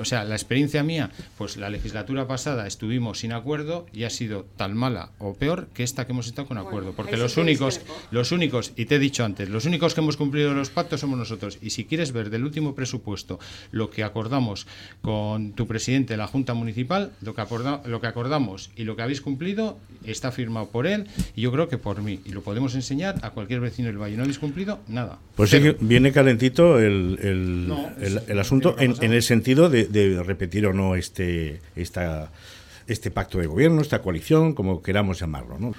[SPEAKER 6] o sea, la experiencia mía, pues la legislatura pasada estuvimos sin acuerdo y ha sido tan mala o peor que esta que hemos estado con acuerdo. Porque los únicos, los únicos, y te he dicho antes, los únicos que hemos cumplido los pactos somos nosotros. Y si quieres ver del último presupuesto lo que acordamos con tu presidente de la Junta Municipal, lo que, lo que acordamos y lo que habéis cumplido está firmado por él y yo creo que por mí. Y lo podemos enseñar a cualquier vecino del Valle. ¿No habéis cumplido? Nada.
[SPEAKER 2] Pues sí, viene calentito el el, asunto en, el sentido de, repetir o no este, esta, este pacto de gobierno, esta coalición, como queramos llamarlo. ¿no?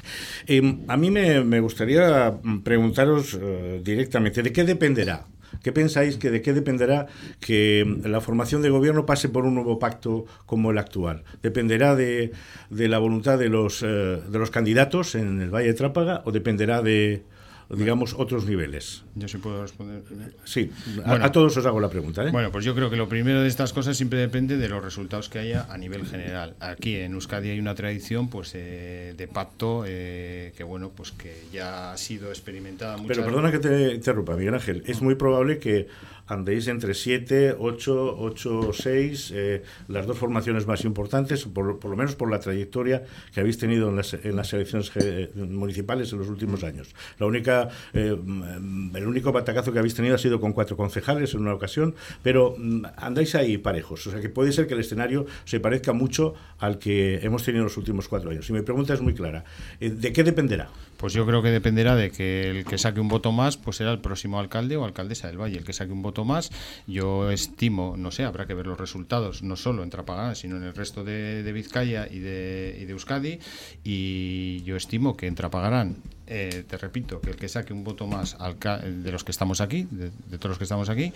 [SPEAKER 2] Em, a mí me, gustaría preguntaros eh, directamente, ¿de qué dependerá ¿Qué pensáis que de qué dependerá que la formación de gobierno pase por un nuevo pacto como el actual? ¿Dependerá de, de la voluntad de los, eh, de los candidatos en el Valle de Trápaga o dependerá de, digamos, otros niveles?
[SPEAKER 6] Yo sí puedo responder.
[SPEAKER 2] Sí, a,
[SPEAKER 6] Bueno.
[SPEAKER 2] a todos os hago la pregunta. ¿eh?
[SPEAKER 6] Bueno, pues yo creo que lo primero de estas cosas siempre depende de los resultados que haya a nivel general. Aquí en Euskadi hay una tradición pues eh, de pacto eh, que bueno pues que ya ha sido experimentada
[SPEAKER 2] Pero perdona que te interrumpa, Miguel Ángel. Es muy probable que andéis entre 7, 8, 8, 6, eh, las dos formaciones más importantes, por, por lo menos por la trayectoria que habéis tenido en las, en las elecciones municipales en los últimos años. La única, eh, mm, el único batacazo que habéis tenido ha sido con cuatro concejales en una ocasión, pero mm, andáis ahí parejos. O sea que puede ser que el escenario se parezca mucho al que hemos tenido en los últimos cuatro años. Y mi pregunta es muy clara. Eh, ¿De qué dependerá?
[SPEAKER 6] Pues yo creo que dependerá de que el que saque un voto más, pues será el próximo alcalde o alcaldesa del Valle. El que saque un voto más, yo estimo, no sé, habrá que ver los resultados, no solo en Trapagán, sino en el resto de, Vizcaya y de, y de Euskadi. Y yo estimo que en Trapagán, eh, te repito, que el que saque un voto más de los que estamos aquí, de, de todos los que estamos aquí,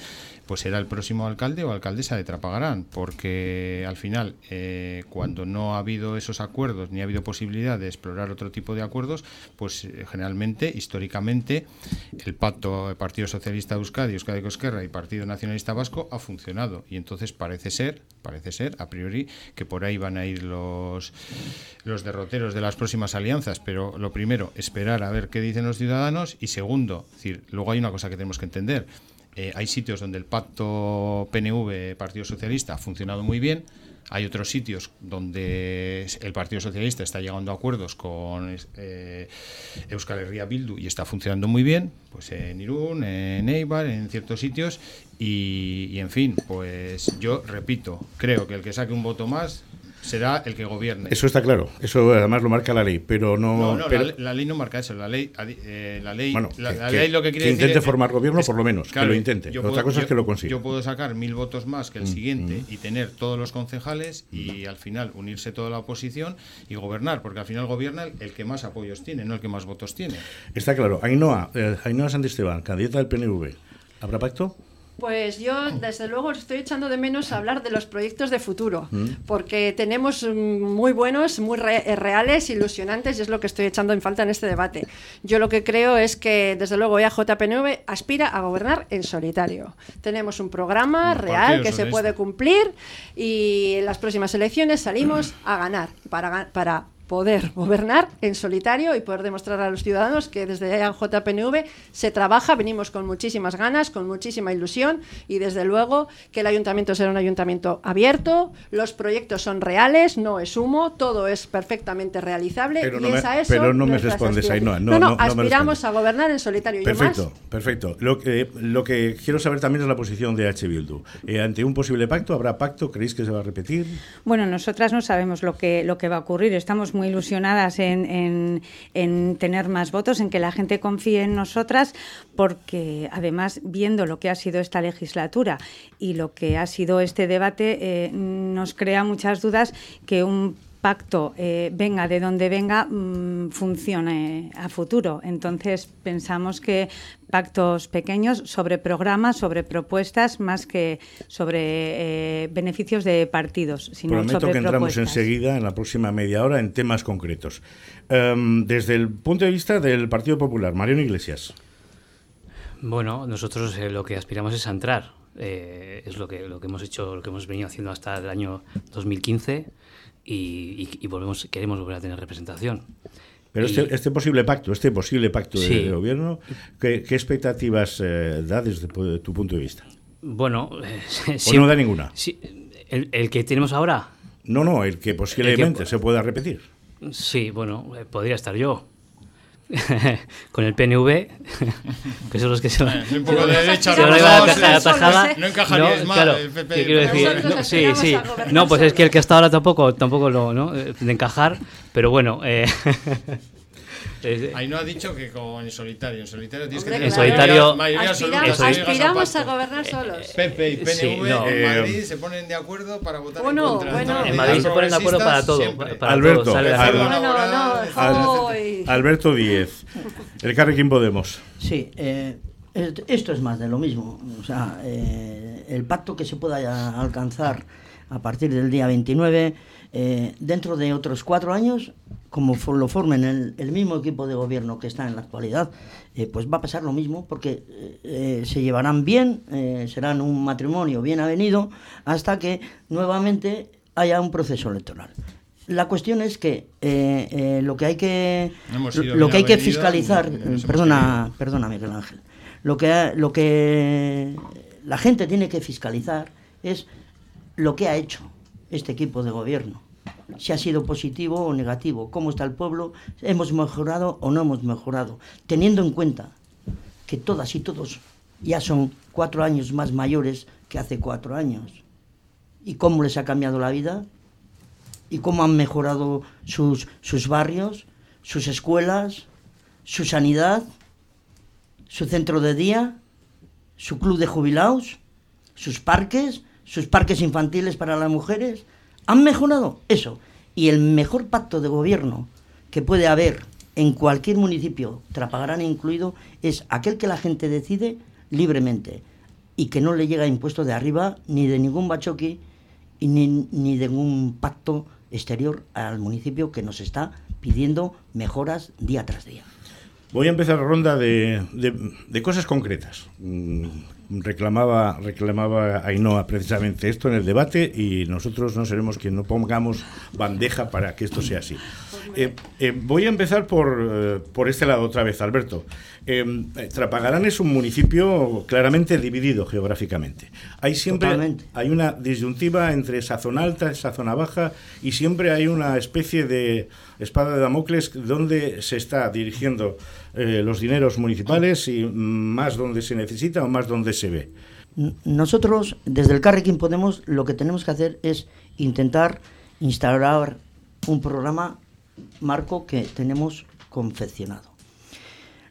[SPEAKER 6] pues será el próximo alcalde o alcaldesa de Trapagarán. Porque al final, eh, cuando no ha habido esos acuerdos ni ha habido posibilidad de explorar otro tipo de acuerdos, pues eh, generalmente, históricamente, el pacto de Partido Socialista de Euskadi, Euskadi Cosquerra y Partido Nacionalista Vasco ha funcionado. Y entonces parece ser, parece ser, a priori, que por ahí van a ir los, los derroteros de las próximas alianzas. Pero lo primero, esperar a ver qué dicen los ciudadanos. Y segundo, decir, luego hay una cosa que tenemos que entender. Eh, hay sitios donde el pacto PNV-Partido Socialista ha funcionado muy bien. Hay otros sitios donde el Partido Socialista está llegando a acuerdos con eh, Euskal Herria Bildu y está funcionando muy bien, pues en Irún, en Eibar, en ciertos sitios. Y, y, en fin, pues yo repito, creo que el que saque un voto más será el que gobierne.
[SPEAKER 2] Eso está claro, eso además lo marca la ley, pero no...
[SPEAKER 6] No, no,
[SPEAKER 2] pero-
[SPEAKER 6] la, la ley no marca eso. La ley, eh, la ley,
[SPEAKER 2] Bueno,
[SPEAKER 6] la,
[SPEAKER 2] que-
[SPEAKER 6] la
[SPEAKER 2] que-
[SPEAKER 6] ley lo que quiere
[SPEAKER 2] que
[SPEAKER 6] decir
[SPEAKER 2] intente
[SPEAKER 6] es-
[SPEAKER 2] formar gobierno,
[SPEAKER 6] es-
[SPEAKER 2] por lo menos, que lo intente. Otra cosa es que lo consiga.
[SPEAKER 6] Yo puedo sacar mil votos más que el
[SPEAKER 2] Mm,
[SPEAKER 6] siguiente
[SPEAKER 2] mm.
[SPEAKER 6] y tener todos los concejales y al final unirse toda la oposición y gobernar, porque al final gobierna el, el que más apoyos tiene, no el que más votos tiene.
[SPEAKER 2] Está claro. Ainhoa, eh, Ainhoa Santisteban, candidata del PNV. ¿Habrá pacto?
[SPEAKER 3] Pues yo, desde luego, estoy echando de menos hablar de los proyectos de futuro, porque tenemos mm, muy buenos, muy re- eh, reales, ilusionantes, y es lo que estoy echando en falta en este debate. Yo lo que creo es que, desde luego, EAJPNV aspira a gobernar en solitario. Tenemos un programa
[SPEAKER 6] Un
[SPEAKER 3] real que se puede cumplir y en las próximas elecciones salimos a ganar para, para poder gobernar en solitario y poder demostrar a los ciudadanos que desde JPNV se trabaja, venimos con muchísimas ganas, con muchísima ilusión y desde luego que el ayuntamiento será un ayuntamiento abierto, los proyectos son reales, no es humo, todo es perfectamente realizable
[SPEAKER 2] Pero
[SPEAKER 3] y
[SPEAKER 2] no me-
[SPEAKER 3] es a eso
[SPEAKER 2] pero no me respondes. Ainhoa, no,
[SPEAKER 3] no,
[SPEAKER 2] no, no me
[SPEAKER 3] aspiramos a gobernar en solitario
[SPEAKER 2] Perfecto,
[SPEAKER 3] más
[SPEAKER 2] perfecto. Lo que, lo que quiero saber también es la posición de H. Bildu. Eh, ante un posible pacto, ¿habrá pacto? ¿Creéis que se va a repetir?
[SPEAKER 5] Bueno, nosotras no sabemos lo que, lo que va a ocurrir. Estamos muy ilusionadas en, en- en tener más votos, en que la gente confíe en nosotras, porque además, viendo lo que ha sido esta legislatura y lo que ha sido este debate, eh, nos crea muchas dudas que un pacto eh, venga de donde venga mm, funcione a futuro. Entonces pensamos que pactos pequeños sobre programas, sobre propuestas, más que sobre eh, beneficios de partidos, sino
[SPEAKER 2] Prometo
[SPEAKER 5] sobre
[SPEAKER 2] que entramos
[SPEAKER 5] propuestas.
[SPEAKER 2] enseguida, en la próxima media hora, en temas concretos. Em, desde el punto de vista del Partido Popular, Mariano Iglesias.
[SPEAKER 7] Bueno, nosotros eh, lo que aspiramos es a entrar. Eh, es lo que, lo que hemos hecho, lo que hemos venido haciendo hasta el año 2015 y, y- y volvemos, queremos volver a tener representación.
[SPEAKER 2] Pero
[SPEAKER 7] Y-
[SPEAKER 2] este, este posible pacto, este posible pacto de-
[SPEAKER 7] Sí.
[SPEAKER 2] de, gobierno, ¿qué, qué expectativas eh, da desde tu punto de vista?
[SPEAKER 7] Bueno, eh,
[SPEAKER 2] ¿O no da ninguna?
[SPEAKER 7] el, el que tenemos ahora,
[SPEAKER 2] No, no, el que posiblemente
[SPEAKER 7] El que-
[SPEAKER 2] se pueda repetir.
[SPEAKER 7] sí, bueno, eh, podría estar yo. Con el PNV, que son los que se van.
[SPEAKER 6] Un poco de derecha,
[SPEAKER 3] no
[SPEAKER 7] van a ir a
[SPEAKER 3] vamos,
[SPEAKER 7] la
[SPEAKER 3] solos,
[SPEAKER 7] tajada.
[SPEAKER 3] ¿eh?
[SPEAKER 6] No encajarías mal,
[SPEAKER 7] claro,
[SPEAKER 6] el PP,
[SPEAKER 7] ¿qué quiero decir? No, sí, sí. No, pues es que el que está ahora tampoco, tampoco lo, ¿no? Eh, de encajar, pero bueno. Eh,
[SPEAKER 6] Ahí no ha dicho que con en solitario. En solitario tienes
[SPEAKER 3] Hombre,
[SPEAKER 6] que
[SPEAKER 7] En
[SPEAKER 6] tener
[SPEAKER 7] solitario-
[SPEAKER 6] mayoría absoluta.
[SPEAKER 3] Aspiramos, a gobernar solos.
[SPEAKER 6] PP y PNV
[SPEAKER 7] Sí, no.
[SPEAKER 6] en
[SPEAKER 2] Eh,
[SPEAKER 6] Madrid se ponen de acuerdo para votar
[SPEAKER 3] Bueno,
[SPEAKER 6] en contra.
[SPEAKER 3] bueno.
[SPEAKER 6] ¿no?
[SPEAKER 7] en Madrid se ponen de acuerdo para todo.
[SPEAKER 6] Siempre.
[SPEAKER 7] Para
[SPEAKER 2] Alberto,
[SPEAKER 7] todo, sale
[SPEAKER 2] Al-.
[SPEAKER 3] No, no.
[SPEAKER 2] Alberto Díez, el Carrequín Podemos.
[SPEAKER 4] Sí, eh, Esto es más de lo mismo. O sea, eh, el pacto que se pueda alcanzar a partir del día 29, eh, dentro de otros cuatro años, como lo formen el, el, mismo equipo de gobierno que está en la actualidad, eh, pues va a pasar lo mismo, porque se llevarán bien, serán un matrimonio bien avenido, hasta que nuevamente haya un proceso electoral. La cuestión es que lo que hay que lo, que hay que fiscalizar, perdona, perdona Miguel Ángel, lo que, lo que la gente tiene que fiscalizar es lo que ha hecho este equipo de gobierno. Si ha sido positivo o negativo, cómo está el pueblo, hemos mejorado o no hemos mejorado, teniendo en cuenta que todas y todos ya son cuatro años más mayores que hace cuatro años. ¿Y cómo les ha cambiado la vida? ¿Y cómo han mejorado sus, sus barrios, sus escuelas, su sanidad? su centro de día, su club de jubilados, sus parques, sus parques infantiles para las mujeres. ¿Han mejorado eso? Y el mejor pacto de gobierno que puede haber en cualquier municipio, Trapagarán incluido, es aquel que la gente decide libremente y que no le llega impuesto de arriba ni de ningún bachoqui ni, ni de ningún pacto exterior al municipio que nos está pidiendo mejoras día tras día.
[SPEAKER 2] Voy a empezar la ronda de, de, cosas concretas. Reclamaba, reclamaba Ainhoa precisamente esto en el debate y nosotros no seremos quien no pongamos bandeja para que esto sea así. Eh, eh, voy a empezar por, eh, por, este lado otra vez, Alberto. Trapagarán es un municipio claramente dividido geográficamente. Hay siempre hay una disyuntiva entre esa zona alta, esa zona baja y siempre hay una especie de espada de Damocles donde se está dirigiendo los dineros municipales y más donde se necesita o más donde se ve.
[SPEAKER 4] Nosotros, desde el Carrequín Podemos, lo que tenemos que hacer es intentar instaurar un programa marco que tenemos confeccionado.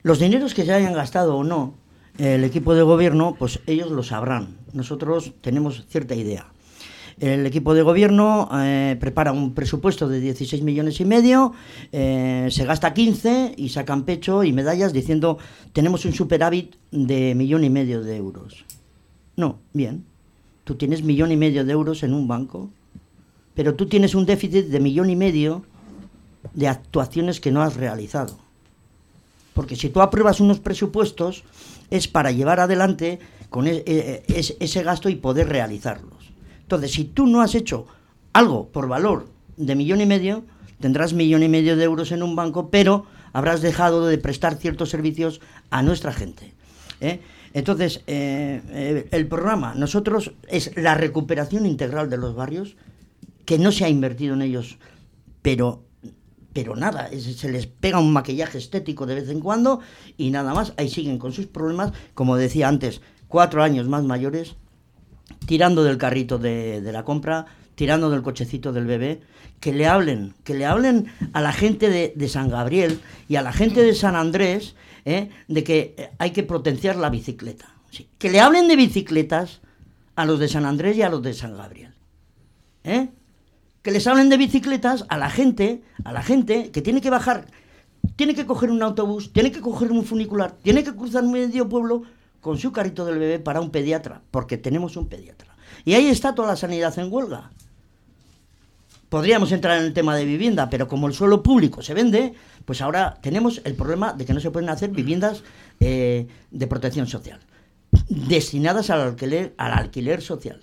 [SPEAKER 4] Los dineros que se hayan gastado o no el equipo de gobierno, pues ellos lo sabrán. Nosotros tenemos cierta idea. El equipo de gobierno eh, prepara un presupuesto de 16 millones y medio, eh, se gasta 15 y sacan pecho y medallas diciendo tenemos un superávit de millón y medio de euros. No, bien. Tú tienes millón y medio de euros en un banco, pero tú tienes un déficit de millón y medio de actuaciones que no has realizado. Porque si tú apruebas unos presupuestos es para llevar adelante con e, e, ese gasto y poder realizarlos. Entonces, si tú no has hecho algo por valor de millón y medio, tendrás millón y medio de euros en un banco, pero habrás dejado de prestar ciertos servicios a nuestra gente. ¿eh? Entonces, eh, eh, el programa, nosotros, es la recuperación integral de los barrios, que no se ha invertido en ellos, pero pero nada, se les pega un maquillaje estético de vez en cuando y nada más, ahí siguen con sus problemas, como decía antes, cuatro años más mayores, tirando del carrito de, la compra, tirando del cochecito del bebé, que le hablen, que le hablen a la gente de, San Gabriel y a la gente de San Andrés ¿eh? de que hay que potenciar la bicicleta. Que le hablen de bicicletas a los de San Andrés y a los de San Gabriel. ¿eh? que les hablen de bicicletas a la gente, a la gente que tiene que bajar, tiene que coger un autobús, tiene que coger un funicular, tiene que cruzar medio pueblo con su carrito del bebé para un pediatra, porque tenemos un pediatra. Y ahí está toda la sanidad en huelga. Podríamos entrar en el tema de vivienda, pero como el suelo público se vende, pues ahora tenemos el problema de que no se pueden hacer viviendas eh, de protección social, destinadas al alquiler, al alquiler social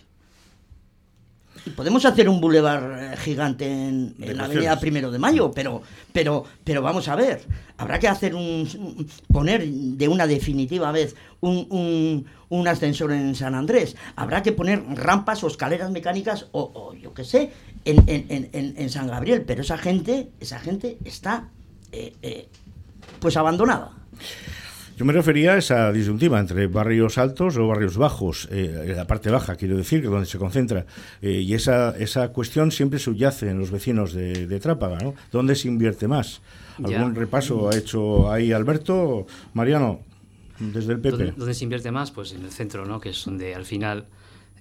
[SPEAKER 4] podemos hacer un bulevar eh, gigante en, la avenida Primero de Mayo, pero, pero, pero vamos a ver, habrá que hacer un, poner de una definitiva vez un, un, ascensor en San Andrés, habrá que poner rampas o escaleras mecánicas o, yo qué sé, en, en, en, San Gabriel, pero esa gente, esa gente está eh, eh, pues abandonada.
[SPEAKER 2] Yo me refería a esa disyuntiva entre barrios altos o barrios bajos, eh, la parte baja, quiero decir, que donde se concentra. Eh, y esa, esa cuestión siempre subyace en los vecinos de, Trápaga, ¿no? ¿Dónde se invierte más? ¿Algún repaso ha hecho ahí Alberto? Mariano, desde el PP.
[SPEAKER 7] ¿Dónde, se invierte más? Pues en el centro, ¿no? Que es donde al final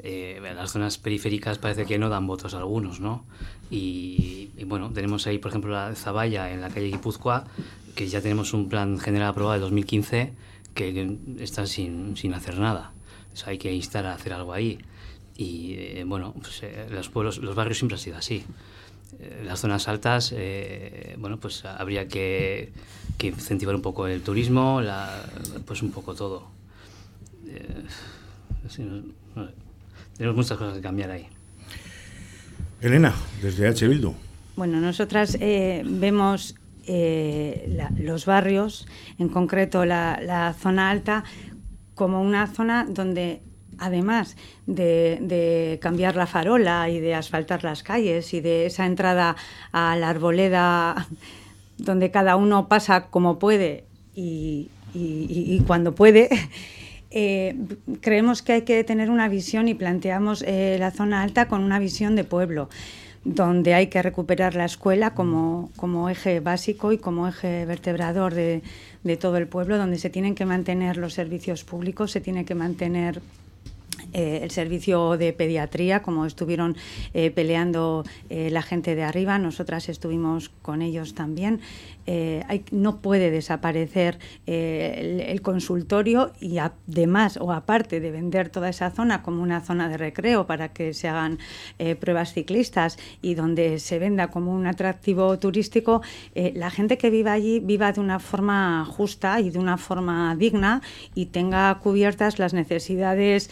[SPEAKER 7] eh, las zonas periféricas parece que no dan votos a algunos, ¿no? Y, y, bueno, tenemos ahí, por ejemplo, la Zaballa en la calle Guipúzcoa, que ya tenemos un plan general aprobado de 2015 que, están sin, sin, hacer nada. hay que instar a hacer algo ahí. Y eh, bueno, pues, los pueblos, los barrios siempre han sido así. las zonas altas, bueno, pues habría que, que, incentivar un poco el turismo, la, pues un poco todo. tenemos muchas cosas que cambiar ahí.
[SPEAKER 2] Elena, desde H. Bildu.
[SPEAKER 5] Bueno, nosotras eh, vemos eh, los barrios, en concreto la, zona alta, como una zona donde además de, cambiar la farola y de asfaltar las calles y de esa entrada a la arboleda donde cada uno pasa como puede y, cuando puede, eh, creemos que hay que tener una visión y planteamos la zona alta con una visión de pueblo donde hay que recuperar la escuela como, como eje básico y como eje vertebrador de, de todo el pueblo, donde se tienen que mantener los servicios públicos, se tiene que mantener eh, el servicio de pediatría, como estuvieron eh, peleando eh, la gente de arriba, nosotras estuvimos con ellos también. no puede desaparecer el, consultorio y además o aparte de vender toda esa zona como una zona de recreo para que se hagan pruebas ciclistas y donde se venda como un atractivo turístico, la gente que viva allí viva de una forma justa y de una forma digna y tenga cubiertas las necesidades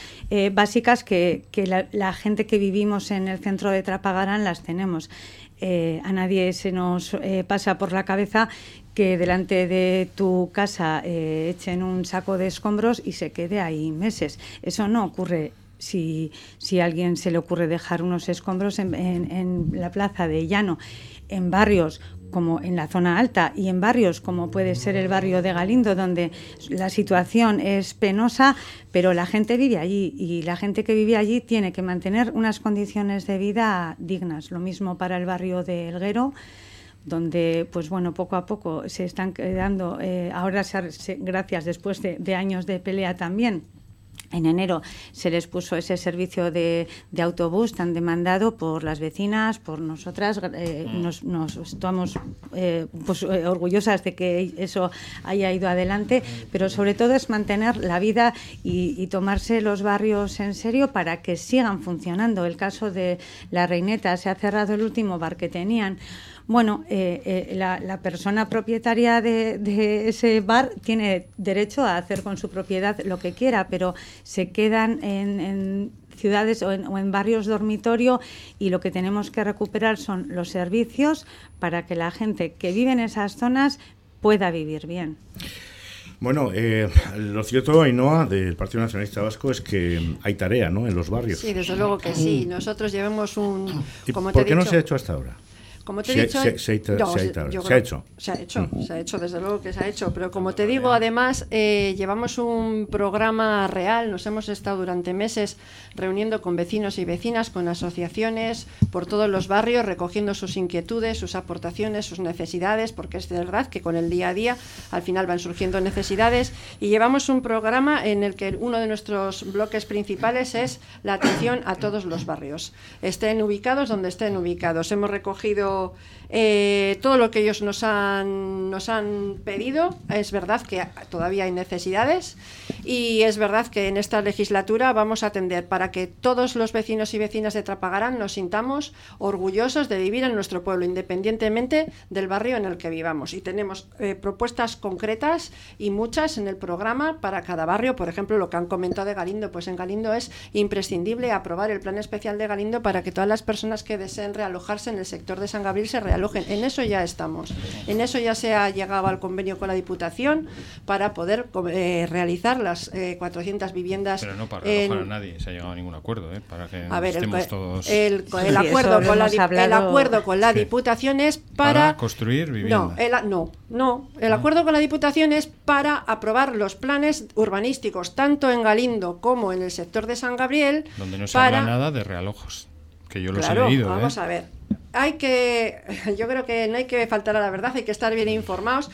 [SPEAKER 5] básicas que, la, gente que vivimos en el centro de Trapagarán las tenemos. Eh, a nadie se nos eh, pasa por la cabeza que delante de tu casa eh, echen un saco de escombros y se quede ahí meses. Eso no ocurre si, si a alguien se le ocurre dejar unos escombros en, en la plaza de Llano, en barrios como en la zona alta y en barrios como puede ser el barrio de Galindo, donde la situación es penosa, pero la gente vive allí y la gente que vive allí tiene que mantener unas condiciones de vida dignas. Lo mismo para el barrio de Elguero donde pues bueno poco a poco se están quedando eh, ahora gracias después de años de pelea también en enero se les puso ese servicio de, autobús tan demandado por las vecinas, por nosotras. Eh, mm. nos, estamos eh, pues, eh, orgullosas de que eso haya ido adelante, pero sobre todo es mantener la vida y, tomarse los barrios en serio para que sigan funcionando. El caso de la Reineta, se ha cerrado el último bar que tenían bueno, eh, eh, la, persona propietaria de, ese bar tiene derecho a hacer con su propiedad lo que quiera, pero se quedan en, ciudades o en, barrios dormitorio y lo que tenemos que recuperar son los servicios para que la gente que vive en esas zonas pueda vivir bien.
[SPEAKER 2] Bueno, eh, lo cierto, Ainhoa, del Partido Nacionalista Vasco es que hay tarea ¿no? en los barrios.
[SPEAKER 3] Sí, desde luego que sí. Nosotros llevamos un...
[SPEAKER 2] ¿Por qué no se ha hecho hasta ahora?
[SPEAKER 3] Como te he dicho,
[SPEAKER 2] se, ha hecho.
[SPEAKER 3] Se ha hecho, se ha hecho, desde luego que se ha hecho. Pero como te digo, además, eh, llevamos un programa real. Nos hemos estado durante meses reuniendo con vecinos y vecinas, con asociaciones por todos los barrios, recogiendo sus inquietudes, sus aportaciones, sus necesidades, porque es verdad que con el día a día al final van surgiendo necesidades. Y llevamos un programa en el que uno de nuestros bloques principales es la atención a todos los barrios. Estén ubicados donde estén ubicados. Hemos recogido eh, todo lo que ellos nos han, nos han pedido. Es verdad que todavía hay necesidades y es verdad que en esta legislatura vamos a atender para que todos los vecinos y vecinas de Trapagarán nos sintamos orgullosos de vivir en nuestro pueblo, independientemente del barrio en el que vivamos. Y tenemos eh, propuestas concretas y muchas en el programa para cada barrio. Por ejemplo, lo que han comentado de Galindo, pues en Galindo es imprescindible aprobar el plan especial de Galindo para que todas las personas que deseen realojarse en el sector de San Gabriel se realojen. En eso ya estamos. En eso ya se ha llegado al convenio con la Diputación para poder eh, realizar las 400 eh, viviendas.
[SPEAKER 6] Pero no para realojar a nadie, se ha llegado a ningún acuerdo, ¿eh? para que
[SPEAKER 3] a ver,
[SPEAKER 6] estemos todos.
[SPEAKER 3] El, acuerdo con la, el acuerdo con la Diputación es para,
[SPEAKER 6] construir vivienda.
[SPEAKER 3] No, no, no. El ah. acuerdo con la Diputación es para aprobar los planes urbanísticos, tanto en Galindo como en el sector de San Gabriel.
[SPEAKER 6] Donde no se habla nada de realojos, que yo los he leído.
[SPEAKER 3] Vamos a ver hay que, yo creo que no hay que faltar a la verdad, hay que estar bien informados.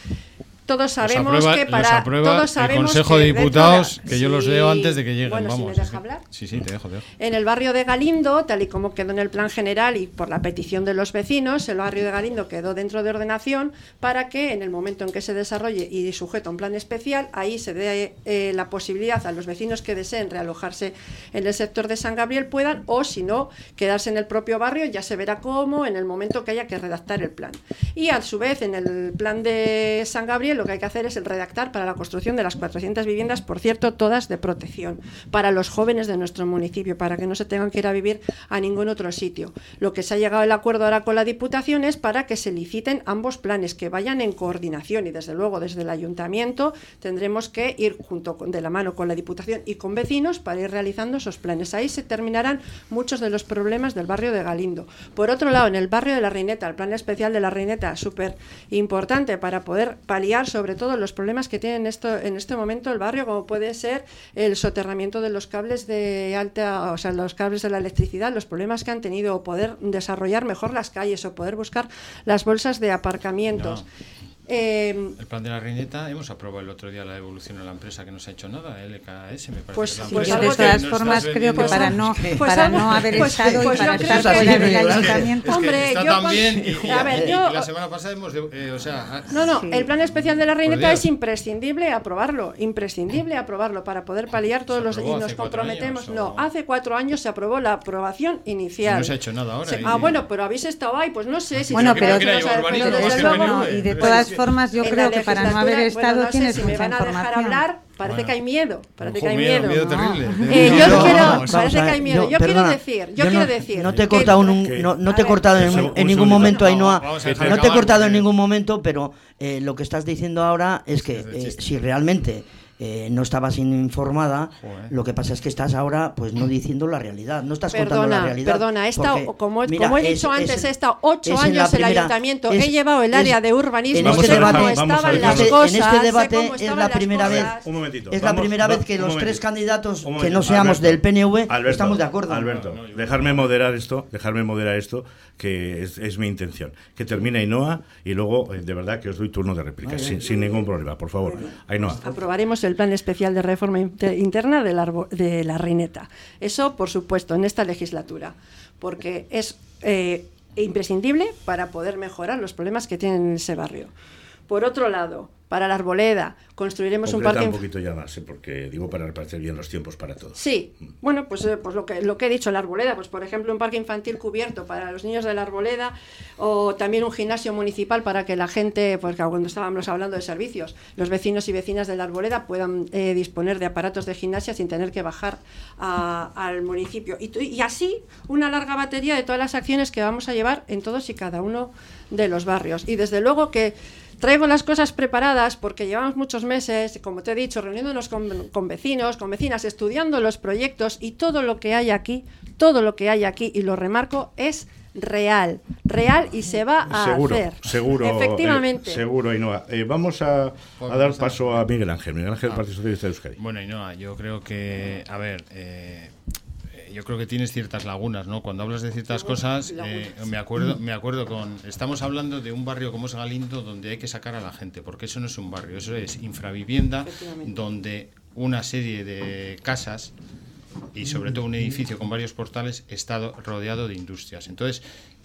[SPEAKER 3] Todos sabemos que para todos sabemos
[SPEAKER 6] el Consejo de Diputados, que yo los leo antes de que lleguen.
[SPEAKER 3] Bueno,
[SPEAKER 6] vamos,
[SPEAKER 3] si me deja hablar.
[SPEAKER 6] Sí, sí, te dejo, te dejo.
[SPEAKER 3] En el barrio de Galindo, tal y como quedó en el plan general y por la petición de los vecinos, el barrio de Galindo quedó dentro de ordenación para que en el momento en que se desarrolle y sujeto a un plan especial, ahí se dé eh, la posibilidad a los vecinos que deseen realojarse en el sector de San Gabriel puedan, o si no, quedarse en el propio barrio, ya se verá cómo en el momento que haya que redactar el plan. Y a su vez, en el plan de San Gabriel, lo que hay que hacer es el redactar para la construcción de las 400 viviendas, por cierto, todas de protección, para los jóvenes de nuestro municipio, para que no se tengan que ir a vivir a ningún otro sitio. Lo que se ha llegado el acuerdo ahora con la Diputación es para que se liciten ambos planes, que vayan en coordinación y desde luego desde el ayuntamiento tendremos que ir junto de la mano con la Diputación y con vecinos para ir realizando esos planes. Ahí se terminarán muchos de los problemas del barrio de Galindo. Por otro lado, en el barrio de la Reineta, el plan especial de la Reineta, súper importante para poder paliar sobre todo los problemas que tiene en, esto, en este momento el barrio, como puede ser el soterramiento de los cables de alta, o sea, los cables de la electricidad, los problemas que han tenido, o poder desarrollar mejor las calles, o poder buscar las bolsas de aparcamientos.
[SPEAKER 6] Eh, el plan de la reineta, hemos aprobado el otro día la devolución a la empresa que no se ha hecho nada, LKS, me parece.
[SPEAKER 5] Pues, pues de todas formas creo que para no, pues para no haber pues, estado y para estar fuera del ayuntamiento.
[SPEAKER 3] Hombre, yo,
[SPEAKER 6] también, y, a ver, yo, la semana pasada hemos, eh, o sea,
[SPEAKER 3] ah, no, no, el plan especial de la reineta es imprescindible aprobarlo, imprescindible aprobarlo para poder paliar todos los y nos comprometemos. no, hace cuatro años se aprobó la aprobación inicial.
[SPEAKER 6] no se ha hecho nada ahora.
[SPEAKER 3] ah, bueno, pero habéis estado ahí, pues no sé si.
[SPEAKER 5] Bueno, pero y de todas formas yo creo que para no haber estado tienes si mucha me van a dejar
[SPEAKER 3] hablar, parece que hay miedo, parece que hay
[SPEAKER 6] miedo.
[SPEAKER 3] miedo
[SPEAKER 6] terrible.
[SPEAKER 3] Eh, yo quiero, parece que hay miedo. Yo quiero decir, yo quiero decir.
[SPEAKER 4] No te he cortado no, no te he cortado en, ningún momento, Ainhoa. No te he cortado en ningún momento, pero eh, lo que estás diciendo ahora es que eh, si realmente eh, no estabas informada, lo que pasa es que estás ahora pues no diciendo la realidad, no estás contando la realidad.
[SPEAKER 3] Perdona, como, he dicho antes, he estado ocho años en el ayuntamiento, he llevado el área de urbanismo,
[SPEAKER 4] en
[SPEAKER 3] este debate, estaban las cosas,
[SPEAKER 4] en este debate es la primera vez, es la primera vez que los tres candidatos que no seamos del PNV estamos de acuerdo.
[SPEAKER 2] Alberto, dejarme moderar esto, dejarme moderar esto, que es, mi intención. Que termine Ainhoa y luego, eh, de verdad, que os doy turno de réplica, sin, ningún problema, por favor. Ainhoa.
[SPEAKER 3] Aprobaremos el el Plan Especial de Reforma Interna de la, de la Reineta. Eso, por supuesto, en esta legislatura, porque es eh, imprescindible para poder mejorar los problemas que tiene ese barrio. Por otro lado, para la arboleda, construiremos un parque...
[SPEAKER 2] un poquito ya más, ¿eh? porque digo para repartir bien los tiempos para todos.
[SPEAKER 3] Sí, bueno, pues, eh, pues lo, que, lo que he dicho, la arboleda, pues por ejemplo un parque infantil cubierto para los niños de la arboleda o también un gimnasio municipal para que la gente, porque cuando estábamos hablando de servicios, los vecinos y vecinas de la arboleda puedan eh, disponer de aparatos de gimnasia sin tener que bajar al municipio. Y, y así una larga batería de todas las acciones que vamos a llevar en todos y cada uno de los barrios. Y desde luego que Traigo las cosas preparadas porque llevamos muchos meses, como te he dicho, reuniéndonos con, vecinos, con vecinas, estudiando los proyectos y todo lo que hay aquí, todo lo que hay aquí, y lo remarco, es real, real y se va a hacer.
[SPEAKER 2] Seguro,
[SPEAKER 3] efectivamente.
[SPEAKER 2] Eh, seguro, Ainhoa. Eh, vamos a, dar paso a Miguel Ángel, Miguel Ángel, ah. Partido Socialista de Euskadi.
[SPEAKER 6] Bueno, Ainhoa, yo creo que, a ver, eh, yo creo que tienes ciertas lagunas, ¿no? Cuando hablas de ciertas cosas, eh, me acuerdo, me acuerdo con, estamos hablando de un barrio como es Galindo donde hay que sacar a la gente, porque eso no es un barrio, eso es infravivienda, donde una serie de casas y sobre todo un edificio con varios portales está rodeado de industrias. Entonces,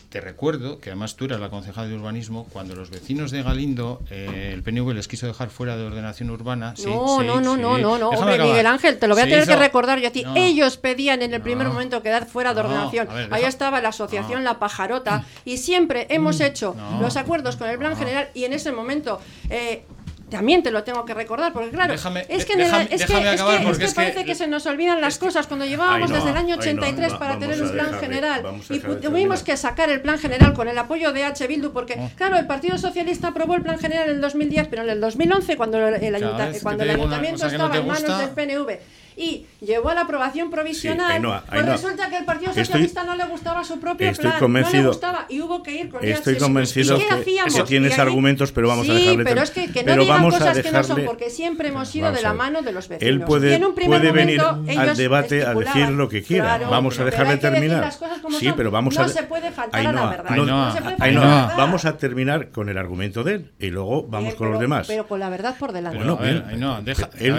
[SPEAKER 6] te recuerdo que además tú eras la concejal de urbanismo cuando los vecinos de Galindo, eh, el PNV les quiso dejar fuera de ordenación urbana.
[SPEAKER 3] No, no, no, no, no, no, hombre, Miguel Ángel, te lo voy a tener que recordar yo a ti. Ellos pedían en el primer momento quedar fuera de ordenación. Ahí estaba la asociación La Pajarota y siempre hemos hecho los acuerdos con el plan general y en ese momento eh, también te lo tengo que recordar, porque claro, es que, es que, parece que, se nos olvidan las cosas cuando llevábamos desde el año 83 para tener un plan general y tuvimos que sacar el plan general con el apoyo de H. Bildu, porque oh. claro, el Partido Socialista aprobó el plan general en el 2010, pero en el 2011, cuando el, cuando el ayuntamiento estaba en manos del PNV y llevó a la aprobación provisional. pues resulta que el Partido Socialista no le gustaba su propio
[SPEAKER 2] estoy
[SPEAKER 3] plan,
[SPEAKER 2] convencido,
[SPEAKER 3] no le gustaba y hubo que ir con
[SPEAKER 2] Estoy convencido que, tienes argumentos, pero vamos a dejarle
[SPEAKER 3] pero es que, que no diga
[SPEAKER 2] vamos a
[SPEAKER 3] cosas que no son,
[SPEAKER 2] dejarle-
[SPEAKER 3] porque siempre hemos ido de la mano de los vecinos.
[SPEAKER 2] Él puede,
[SPEAKER 3] Y en un primer
[SPEAKER 2] puede venir
[SPEAKER 3] momento
[SPEAKER 2] al debate a decir lo que quiera.
[SPEAKER 3] Claro,
[SPEAKER 2] vamos a dejarle
[SPEAKER 3] que
[SPEAKER 2] terminar.
[SPEAKER 3] las cosas como
[SPEAKER 2] sí,
[SPEAKER 3] son.
[SPEAKER 2] pero vamos
[SPEAKER 3] no
[SPEAKER 2] a.
[SPEAKER 3] se puede faltar a la
[SPEAKER 2] Ainhoa,
[SPEAKER 3] verdad.
[SPEAKER 2] No,
[SPEAKER 3] se puede faltar a la verdad.
[SPEAKER 2] vamos a terminar con el argumento de él y luego vamos
[SPEAKER 3] Bien,
[SPEAKER 2] con los demás.
[SPEAKER 3] Pero con la verdad por delante.
[SPEAKER 2] Bueno, el,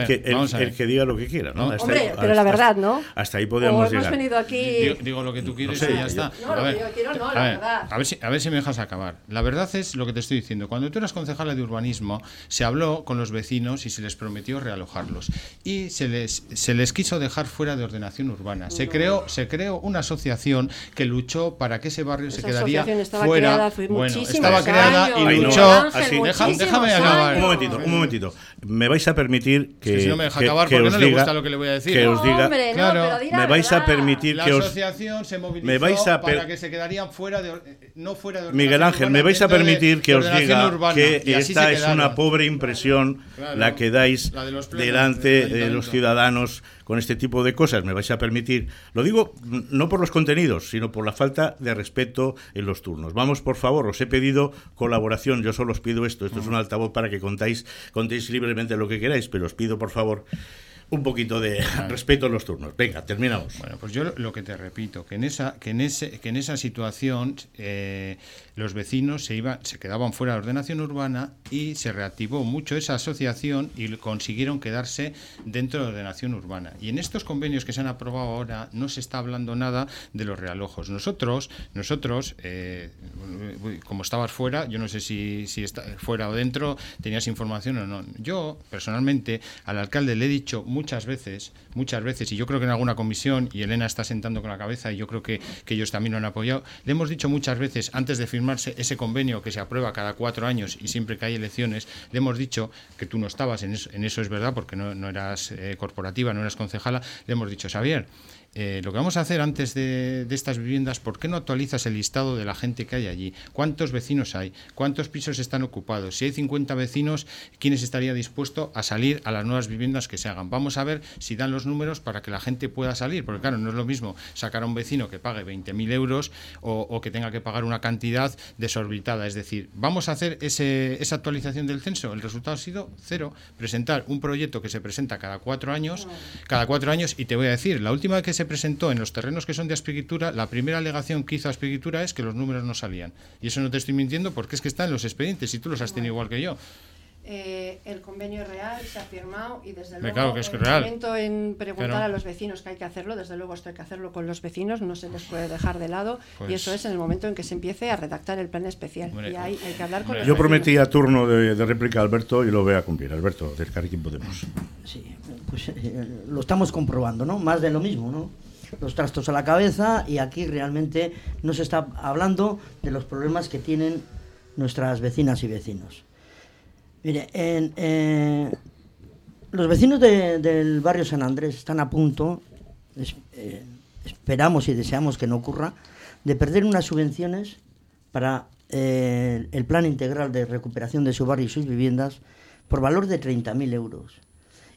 [SPEAKER 2] que, el- el que diga lo que quiera, ¿no?
[SPEAKER 6] No.
[SPEAKER 2] Hasta
[SPEAKER 3] Hombre,
[SPEAKER 2] ahí-
[SPEAKER 3] pero la verdad, ¿no?
[SPEAKER 2] Hasta ahí
[SPEAKER 3] O
[SPEAKER 2] podemos
[SPEAKER 3] hemos
[SPEAKER 2] llegar.
[SPEAKER 3] venido aquí.
[SPEAKER 6] Digo, digo lo que tú quieres
[SPEAKER 2] No sé,
[SPEAKER 6] y ya
[SPEAKER 2] yo-
[SPEAKER 6] está.
[SPEAKER 3] No,
[SPEAKER 6] a
[SPEAKER 3] lo
[SPEAKER 6] ver,
[SPEAKER 3] que yo quiero no,
[SPEAKER 6] a
[SPEAKER 3] la
[SPEAKER 6] ver,
[SPEAKER 3] verdad.
[SPEAKER 6] a ver si a ver si me dejas acabar. La verdad es lo que te estoy diciendo. Cuando tú eras concejala de urbanismo, se habló con los vecinos y se les prometió realojarlos y se les se les quiso dejar fuera de ordenación urbana. Se creó se creó una asociación que luchó para que ese barrio se quedaría
[SPEAKER 3] asociación estaba
[SPEAKER 6] fuera.
[SPEAKER 3] creada
[SPEAKER 6] bueno, estaba creada
[SPEAKER 3] años.
[SPEAKER 6] y luchó.
[SPEAKER 3] Ángel,
[SPEAKER 2] así,
[SPEAKER 6] déjame acabar.
[SPEAKER 2] Un momentito, un momentito. Me vais a permitir que.
[SPEAKER 6] Es que si no me deja
[SPEAKER 2] que-
[SPEAKER 6] acabar
[SPEAKER 2] que
[SPEAKER 6] porque no le gusta lo que le voy a decir.
[SPEAKER 2] Que os diga.
[SPEAKER 3] Hombre, no,
[SPEAKER 6] Claro,
[SPEAKER 3] pero
[SPEAKER 2] me vais a permitir
[SPEAKER 6] La
[SPEAKER 2] que os.
[SPEAKER 6] asociación se movilizó
[SPEAKER 2] me vais a per-
[SPEAKER 6] para que se quedarían fuera de or- eh, no fuera de
[SPEAKER 2] Miguel Ángel, me vais a
[SPEAKER 6] de-
[SPEAKER 2] permitir que os diga
[SPEAKER 6] urbana,
[SPEAKER 2] que esta
[SPEAKER 6] se
[SPEAKER 2] es una pobre impresión
[SPEAKER 6] Claro,
[SPEAKER 2] la que dais
[SPEAKER 6] la de los plenos
[SPEAKER 2] delante
[SPEAKER 6] del
[SPEAKER 2] de los
[SPEAKER 6] ayuntamiento.
[SPEAKER 2] ciudadanos con este tipo de cosas. Me vais a permitir, lo digo no por los contenidos, sino por la falta de respeto en los turnos. Vamos, por favor, os he pedido colaboración, yo solo os pido esto, esto es un altavoz para que contáis, contéis libremente lo que queráis, pero os pido, por favor, un poquito de respeto en los turnos. Venga, terminamos.
[SPEAKER 6] Bueno, pues yo lo- que te repito, que en esa, que en ese, que en esa situación eh, los vecinos se iban, se quedaban fuera de ordenación urbana y se reactivó mucho esa asociación y consiguieron quedarse dentro de ordenación urbana. Y en estos convenios que se han aprobado ahora no se está hablando nada de los realojos. Nosotros, nosotros, eh, como estabas fuera, yo no sé si, si está fuera o dentro, tenías información o no. Yo, personalmente, al alcalde le he dicho muchas veces, muchas veces, y yo creo que en alguna comisión, y Elena está sentando con la cabeza, y yo creo que, que ellos también lo han apoyado, le hemos dicho muchas veces, antes de firmarse ese convenio que se aprueba cada cuatro años y siempre que hay elecciones, le hemos dicho que tú no estabas en eso, en eso es verdad, porque no, no eras eh, corporativa, no eras concejala, le hemos dicho, Xavier, eh, lo que vamos a hacer antes de, de estas viviendas, ¿por qué no actualizas el listado de la gente que hay allí? ¿Cuántos vecinos hay? ¿Cuántos pisos están ocupados? Si hay 50 vecinos, ¿quién estaría dispuesto a salir a las nuevas viviendas que se hagan? Vamos a ver si dan los números para que la gente pueda salir, porque claro, no es lo mismo sacar a un vecino que pague 20.000 euros o, o que tenga que pagar una cantidad desorbitada. Es decir, vamos a hacer ese, esa actualización del censo. El resultado ha sido cero. Presentar un proyecto que se presenta cada cuatro años, cada cuatro años, y te voy a decir, la última vez que se presentó en los terrenos que son de Aspiritura, la primera alegación que hizo Aspiritura es que los números no salían. Y eso no te estoy mintiendo porque es que está en los expedientes y tú los has tenido igual que yo.
[SPEAKER 3] Eh, el convenio es real, se ha firmado y desde
[SPEAKER 6] Me
[SPEAKER 3] luego
[SPEAKER 6] claro que es
[SPEAKER 3] el
[SPEAKER 6] real.
[SPEAKER 3] momento en preguntar
[SPEAKER 6] Pero-
[SPEAKER 3] a los vecinos que hay que hacerlo, desde luego esto hay que hacerlo con los vecinos, no se les puede dejar de lado
[SPEAKER 6] Pues-
[SPEAKER 3] y eso es en el momento en que se empiece a redactar el plan especial
[SPEAKER 6] Hombre,
[SPEAKER 3] y ahí hay que hablar con
[SPEAKER 6] hombre,
[SPEAKER 3] los
[SPEAKER 2] Yo prometí a turno de, de réplica a Alberto y lo voy a cumplir. Alberto, del Carrequín Podemos.
[SPEAKER 4] Sí, pues eh, lo estamos comprobando, ¿no? Más de lo mismo, ¿no? Los trastos a la cabeza y aquí realmente no se está hablando de los problemas que tienen nuestras vecinas y vecinos. Mire, eh, los vecinos de- del barrio San Andrés están a punto, eh, esperamos y deseamos que no ocurra, de perder unas subvenciones para eh, el plan integral de recuperación de su barrio y sus viviendas por valor de 30.000 euros.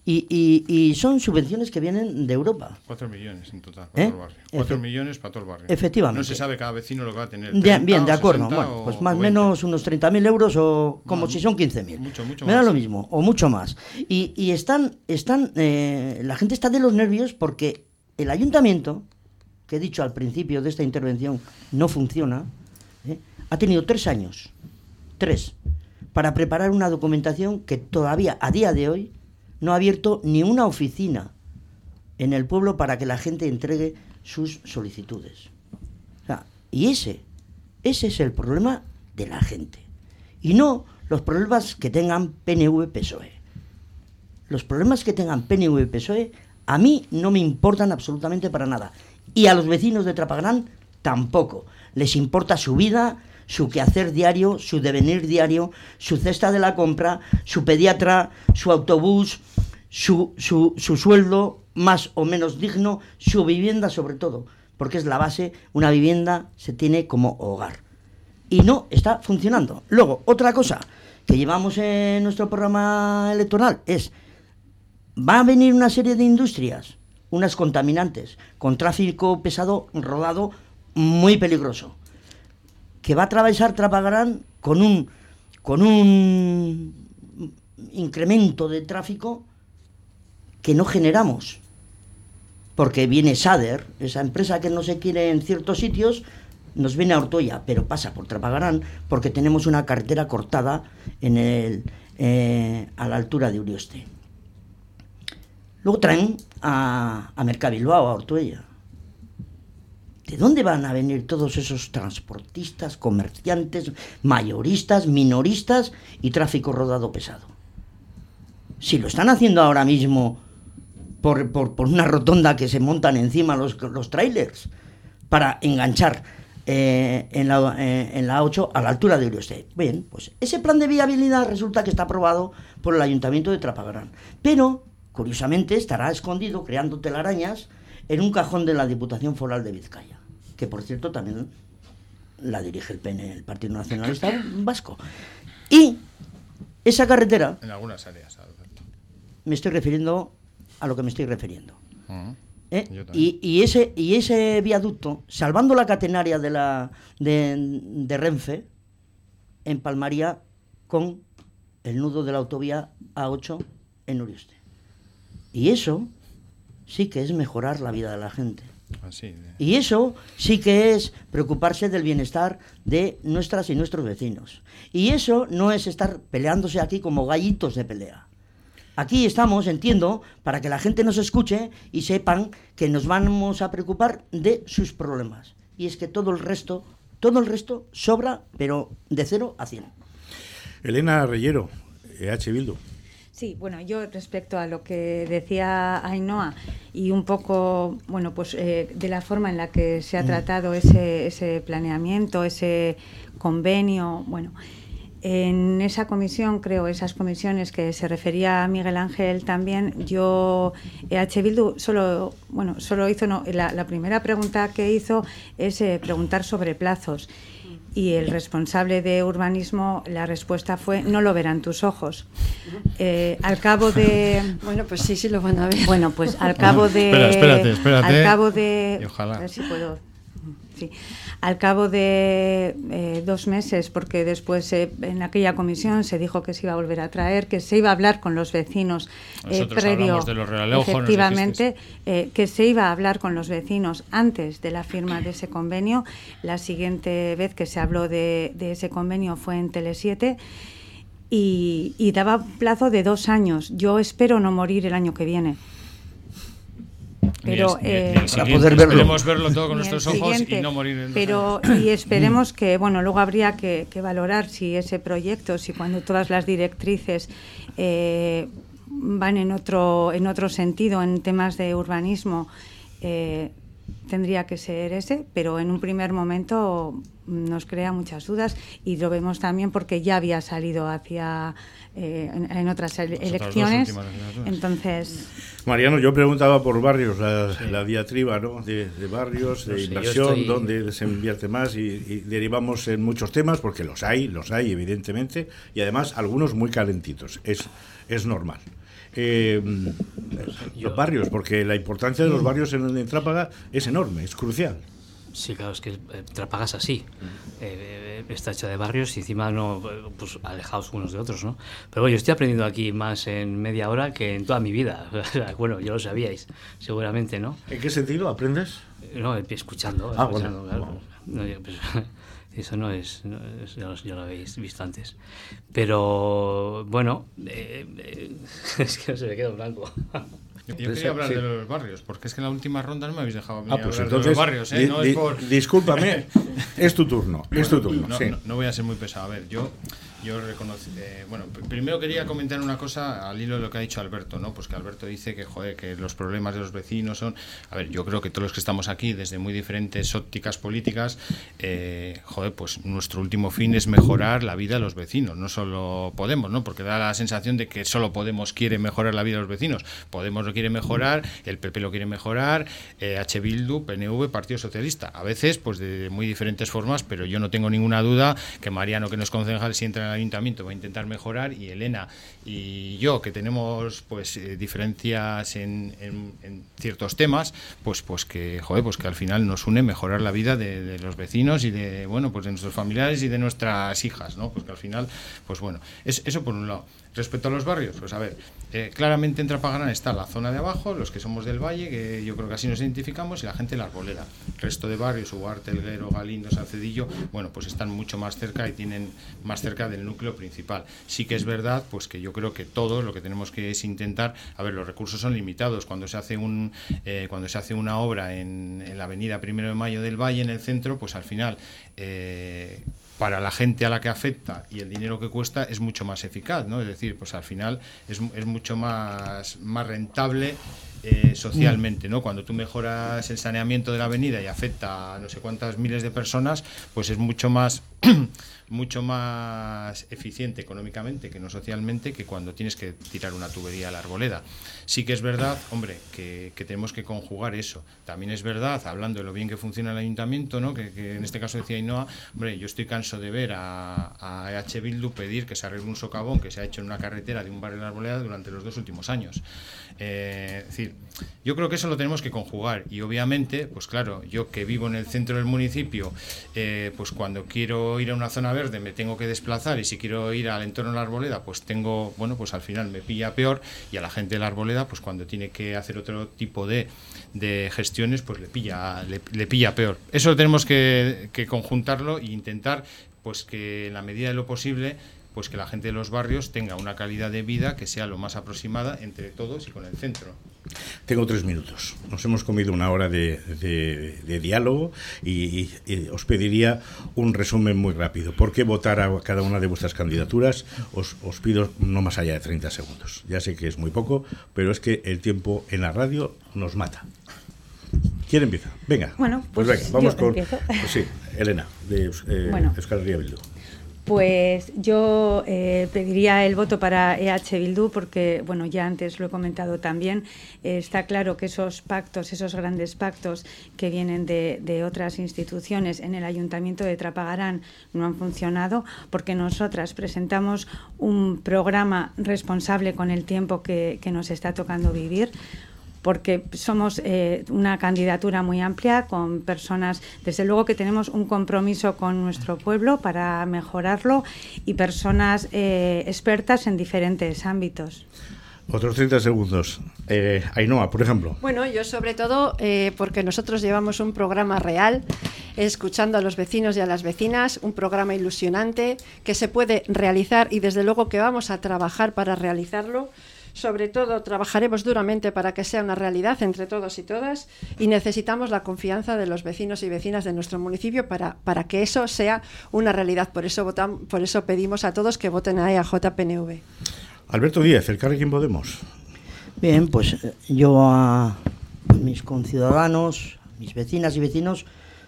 [SPEAKER 4] Y, y- y son subvenciones que vienen de Europa.
[SPEAKER 6] 4 millones en total para
[SPEAKER 4] ¿Eh?
[SPEAKER 6] todo el barrio. 4
[SPEAKER 4] Efe-
[SPEAKER 6] millones para todo el barrio.
[SPEAKER 4] Efectivamente.
[SPEAKER 6] No se sabe cada vecino lo que va a tener.
[SPEAKER 4] Bien,
[SPEAKER 6] 30
[SPEAKER 4] bien, de acuerdo.
[SPEAKER 6] 60
[SPEAKER 4] Bueno, pues más
[SPEAKER 6] o
[SPEAKER 4] o
[SPEAKER 6] 20.
[SPEAKER 4] menos unos 30.000 euros o como
[SPEAKER 6] No,
[SPEAKER 4] si son 15.000.
[SPEAKER 6] mucho, mucho
[SPEAKER 4] Me da
[SPEAKER 6] más.
[SPEAKER 4] lo mismo, o mucho más. Y, y están, están eh, la gente está de los nervios porque el ayuntamiento, que he dicho al principio de esta intervención, no funciona, ¿eh? ha tenido tres años, tres, para preparar una documentación que todavía a día de hoy no ha abierto ni una oficina en el pueblo para que la gente entregue sus solicitudes. Y ese, ese es el problema de la gente. Y no los problemas que tengan PNV-PSOE. Los problemas que tengan PNV-PSOE a mí no me importan absolutamente para nada. Y a los vecinos de Trapagrán tampoco. Les importa su vida, su quehacer diario, su devenir diario, su cesta de la compra, su pediatra, su autobús, su, su, su sueldo más o menos digno, su vivienda sobre todo, porque es la base, una vivienda se tiene como hogar. Y no está funcionando. Luego, otra cosa que llevamos en nuestro programa electoral es, va a venir una serie de industrias, unas contaminantes, con tráfico pesado rodado muy peligroso, que va a atravesar Trapagarán con un, con un incremento de tráfico que no generamos. Porque viene Sader, esa empresa que no se quiere en ciertos sitios, nos viene a Ortoya, pero pasa por Trapagarán porque tenemos una carretera cortada en el, eh, a la altura de Urioste. Luego traen a, a Mercabilbao, a Ortuella. ¿De dónde van a venir todos esos transportistas, comerciantes, mayoristas, minoristas y tráfico rodado pesado? Si lo están haciendo ahora mismo por, por, una rotonda que se montan encima los, trailers para enganchar eh, en, la, eh, en, la, 8 a la altura de Urioste. Bien, pues ese plan de viabilidad resulta que está aprobado por el Ayuntamiento de Trapagarán. Pero, curiosamente, estará escondido, creando telarañas, en un cajón de la Diputación Foral de Vizcaya, que por cierto también la dirige el PN, el Partido Nacionalista Vasco. Y esa carretera...
[SPEAKER 6] En algunas áreas, Alberto.
[SPEAKER 4] Me estoy refiriendo a lo que me estoy refiriendo. Uh -huh. ¿Eh? Y, y, ese, y ese viaducto, salvando la catenaria de, la, de, de, Renfe, empalmaría con el nudo de la autovía A8 en Urioste. Y eso sí que es mejorar la vida de la gente.
[SPEAKER 6] Así.
[SPEAKER 4] Y eso sí que es preocuparse del bienestar de nuestras y nuestros vecinos. Y eso no es estar peleándose aquí como gallitos de pelea. Aquí estamos, entiendo, para que la gente nos escuche y sepan que nos vamos a preocupar de sus problemas. Y es que todo el resto, todo el resto sobra, pero de cero a cien.
[SPEAKER 2] Elena Reyero, EH Bildu.
[SPEAKER 5] Sí, bueno, yo respecto a lo que decía Ainhoa y un poco, bueno, pues eh, de la forma en la que se ha tratado ese, ese planeamiento, ese convenio, bueno, en esa comisión, creo, esas comisiones que se refería a Miguel Ángel también, yo, EH Bildu, solo, bueno, solo hizo, no, la, la primera pregunta que hizo es eh, preguntar sobre plazos. Y el responsable de urbanismo, la respuesta fue, no lo verán tus ojos. Eh, al cabo de...
[SPEAKER 3] Bueno, pues sí, sí lo van a ver.
[SPEAKER 5] Bueno, pues al cabo de...
[SPEAKER 6] Espera, espérate, espérate.
[SPEAKER 5] Al cabo de...
[SPEAKER 6] Y ojalá.
[SPEAKER 5] A ver si puedo... Sí. Al cabo de eh, dos meses, porque después eh, en aquella comisión se dijo que se iba a volver a traer, que se iba a hablar con los vecinos eh, previo,
[SPEAKER 6] de los
[SPEAKER 5] efectivamente, que se iba a hablar con los vecinos antes de la firma de ese convenio. La siguiente vez que se habló de, de ese convenio fue en Tele7. Y, y daba plazo de dos años. Yo espero no morir el año que viene pero
[SPEAKER 6] ni el, ni el para poder verlo. Esperemos verlo todo con nuestros ojos y no morir en
[SPEAKER 5] pero y esperemos que bueno luego habría que, que, valorar si ese proyecto si cuando todas las directrices eh, van en otro en otro sentido en temas de urbanismo eh, tendría que ser ese, pero en un primer momento nos crea muchas dudas y lo vemos también porque ya había salido hacia eh, en, en, otras ele elecciones. Entonces.
[SPEAKER 2] Mariano, yo preguntaba por barrios, la, sí. la diatriba ¿no? de, de barrios, de sé, inversión, estoy... dónde se invierte más y, y, derivamos en muchos temas, porque los hay, los hay, evidentemente, y además algunos muy calentitos. Es, es normal. Eh, los barrios, porque la importancia de los barrios en, en Trápaga es enorme, es crucial.
[SPEAKER 7] Sí, claro, es que eh, Trápaga es así. Eh, está hecha de barrios y encima no pues, alejados unos de otros, ¿no? Pero bueno, yo estoy aprendiendo aquí más en media hora que en toda mi vida. bueno, ya lo sabíais, seguramente, ¿no?
[SPEAKER 2] ¿En qué sentido aprendes?
[SPEAKER 7] No, escuchando.
[SPEAKER 2] Ah,
[SPEAKER 7] escuchando,
[SPEAKER 2] bueno.
[SPEAKER 7] claro.
[SPEAKER 2] Wow.
[SPEAKER 7] No, yo, pues, eso no es, no es ya, lo, ya, lo, habéis visto antes. Pero bueno, eh, eh, es que se me queda blanco.
[SPEAKER 6] Yo quería hablar sí. de los barrios, porque es que en la última ronda no me habéis dejado
[SPEAKER 2] ah, pues
[SPEAKER 6] hablar
[SPEAKER 2] entonces,
[SPEAKER 6] de los barrios. ¿eh? No
[SPEAKER 2] di,
[SPEAKER 6] es por...
[SPEAKER 2] Discúlpame, es tu turno, es tu turno.
[SPEAKER 6] No,
[SPEAKER 2] sí.
[SPEAKER 6] no, no, voy a ser muy pesado. A ver, yo, yo reconozco. Eh, bueno, primero quería comentar una cosa al hilo de lo que ha dicho Alberto, ¿no? Pues que Alberto dice que, joder, que los problemas de los vecinos son. A ver, yo creo que todos los que estamos aquí, desde muy diferentes ópticas políticas, eh, joder, pues nuestro último fin es mejorar la vida de los vecinos, no solo Podemos, ¿no? Porque da la sensación de que solo Podemos quiere mejorar la vida de los vecinos. Podemos lo quiere mejorar, el PP lo quiere mejorar, eh, H. Bildu, PNV, Partido Socialista. A veces, pues de muy diferentes formas, pero yo no tengo ninguna duda que Mariano, que no es concejal, si entra el ayuntamiento va a intentar mejorar y Elena y yo que tenemos pues eh, diferencias en, ciertos temas pues pues que joder, pues que al final nos une mejorar la vida de, los vecinos y de bueno pues de nuestros familiares y de nuestras hijas no pues al final pues bueno es eso por un lado Respecto a los barrios, pues a ver, eh, claramente en Trapagarán está la zona de abajo, los que somos del valle, que yo creo que así nos identificamos, y la gente de la arboleda. El resto de barrios, Ugarte, Elguero, Galindo, Salcedillo, bueno, pues están mucho más cerca y tienen más cerca del núcleo principal. Sí que es verdad, pues que yo creo que todos lo que tenemos que es intentar, a ver, los recursos son limitados. Cuando se hace un, eh, cuando se hace una obra en, en, la avenida Primero de Mayo del Valle, en el centro, pues al final eh, para la gente a la que afecta y el dinero que cuesta es mucho más eficaz, ¿no? Es decir, pues al final es, es mucho más, más rentable eh, socialmente, ¿no? Cuando tú mejoras el saneamiento de la avenida y afecta a no sé cuántas miles de personas, pues es mucho más mucho más eficiente económicamente que no socialmente que cuando tienes que tirar una tubería a la arboleda. Sí que es verdad, hombre, que, tenemos que conjugar eso. También es verdad, hablando de lo bien que funciona el ayuntamiento, ¿no? que, en este caso decía Inoa, hombre, yo estoy canso de ver a, a EH Bildu pedir que se arregle un socavón que se ha hecho en una carretera de un barrio de la arboleda durante los dos últimos años. Eh, es decir, yo creo que eso lo tenemos que conjugar y obviamente, pues claro, yo que vivo en el centro del municipio, eh, pues cuando quiero ir a una zona verde me tengo que desplazar y si quiero ir al entorno de la arboleda, pues tengo, bueno, pues al final me pilla peor y a la gente de la arboleda, pues cuando tiene que hacer otro tipo de, gestiones, pues le pilla, le, pilla peor. Eso tenemos que, que conjuntarlo e intentar pues que en la medida de lo posible pues que la gente de los barrios tenga una calidad de vida que sea lo más aproximada entre todos y con el centro.
[SPEAKER 2] Tengo tres minutos. Nos hemos comido una hora de, diálogo y, os pediría un resumen muy rápido. ¿Por qué votar a cada una de vuestras candidaturas? Os, pido no más allá de 30 segundos. Ya sé que es muy poco, pero es que el tiempo en la radio nos mata. ¿Quién empieza? Venga.
[SPEAKER 5] Bueno, pues, venga,
[SPEAKER 2] vamos con. Pues sí, Elena, de eh, bueno. Euskal Bildu.
[SPEAKER 5] Pues yo eh, pediría el voto para EH Bildu porque, bueno, ya antes lo he comentado también, eh, está claro que esos pactos, esos grandes pactos que vienen de, otras instituciones en el Ayuntamiento de Trapagarán no han funcionado porque nosotras presentamos un programa responsable con el tiempo que nos está tocando vivir porque somos eh, una candidatura muy amplia con personas, desde luego que tenemos un compromiso con nuestro pueblo para mejorarlo y personas eh, expertas en diferentes ámbitos.
[SPEAKER 2] Otros 30 segundos. Eh, Ainhoa, por ejemplo.
[SPEAKER 3] Bueno, yo sobre todo eh, porque nosotros llevamos un programa real, escuchando a los vecinos y a las vecinas, un programa ilusionante que se puede realizar y desde luego que vamos a trabajar para realizarlo sobre todo, trabajaremos duramente para que sea una realidad entre todos y todas y necesitamos la confianza de los vecinos y vecinas de nuestro municipio para, para que eso sea una realidad. Por eso, votan, por eso pedimos a todos que voten a EAJ-PNV.
[SPEAKER 2] Alberto Díaz, el Carrequín Podemos.
[SPEAKER 4] Bien, pues eh, yo a mis conciudadanos, mis vecinas y vecinos,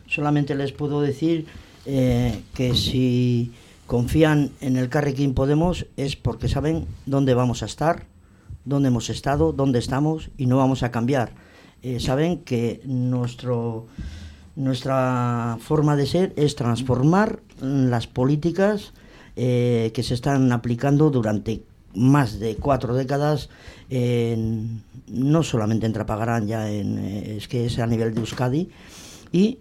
[SPEAKER 4] solamente les puedo decir eh, que si confían en el Carrequín Podemos es porque saben dónde vamos a estar, dónde hemos estado, dónde estamos y no vamos a cambiar. Eh, saben que nuestro, nuestra forma de ser es transformar las políticas eh, que se están aplicando durante más de cuatro décadas, no solamente en Trapagarán, ya en, eh, es que es a nivel de Euskadi, y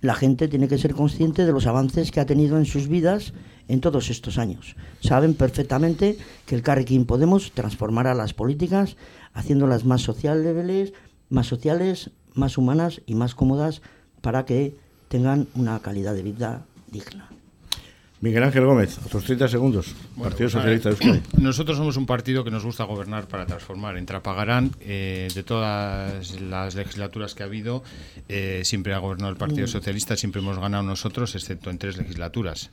[SPEAKER 4] la gente tiene que ser consciente de los avances que ha tenido en sus vidas en todos estos años. Saben perfectamente que el Carrequín Podemos transformará las políticas haciéndolas más sociales, más sociales, más humanas y más cómodas para que tengan una calidad de vida digna.
[SPEAKER 2] Miguel Ángel Gómez, otros 30 segundos. partido Socialista de Euskadi.
[SPEAKER 6] Nosotros somos un partido que nos gusta gobernar para transformar. En Trapagarán, eh, de todas las legislaturas que ha habido, eh, siempre ha gobernado el Partido mm. Socialista, siempre hemos ganado nosotros, excepto en tres legislaturas.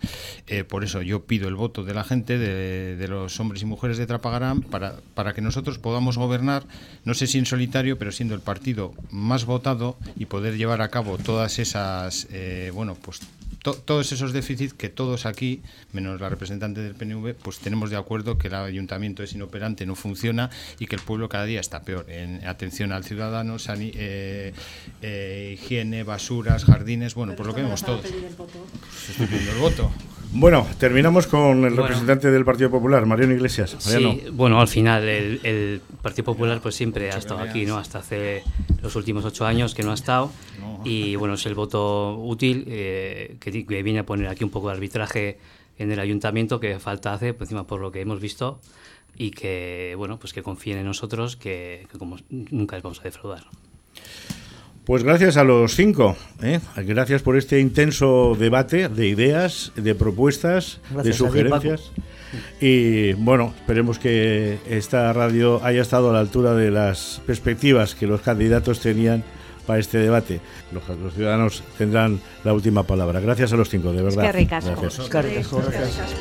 [SPEAKER 6] Eh, por eso yo pido el voto de la gente, de, de, los hombres y mujeres de Trapagarán, para, para que nosotros podamos gobernar, no sé si en solitario, pero siendo el partido más votado y poder llevar a cabo todas esas, bueno, pues todos esos déficits que todos aquí, menos la representante del PNV, pues tenemos de acuerdo que el ayuntamiento es inoperante, no funciona y que el pueblo cada día está peor. En atención al ciudadano, eh, eh, higiene, basuras, jardines, bueno, por lo que vemos todos. Pues estoy pidiendo el voto.
[SPEAKER 2] Bueno, terminamos con el representante del Partido Popular, Mariano Iglesias.
[SPEAKER 7] Sí, bueno, al final el, Partido Popular pues siempre ha estado aquí, ¿no? Hasta hace los últimos ocho años que no ha estado y bueno, es el voto útil eh, que, viene a poner aquí un poco de arbitraje en el ayuntamiento que falta hace, por encima por lo que hemos visto y que bueno, pues que confíen en nosotros que, que como nunca les vamos a defraudar.
[SPEAKER 2] Pues gracias a los cinco. ¿eh? Gracias por este intenso debate de ideas, de propuestas, de sugerencias. y bueno, esperemos que esta radio haya estado a la altura de las perspectivas que los candidatos tenían para este debate. Los, ciudadanos tendrán la última palabra. Gracias a los cinco, de verdad.
[SPEAKER 5] Es que
[SPEAKER 2] gracias.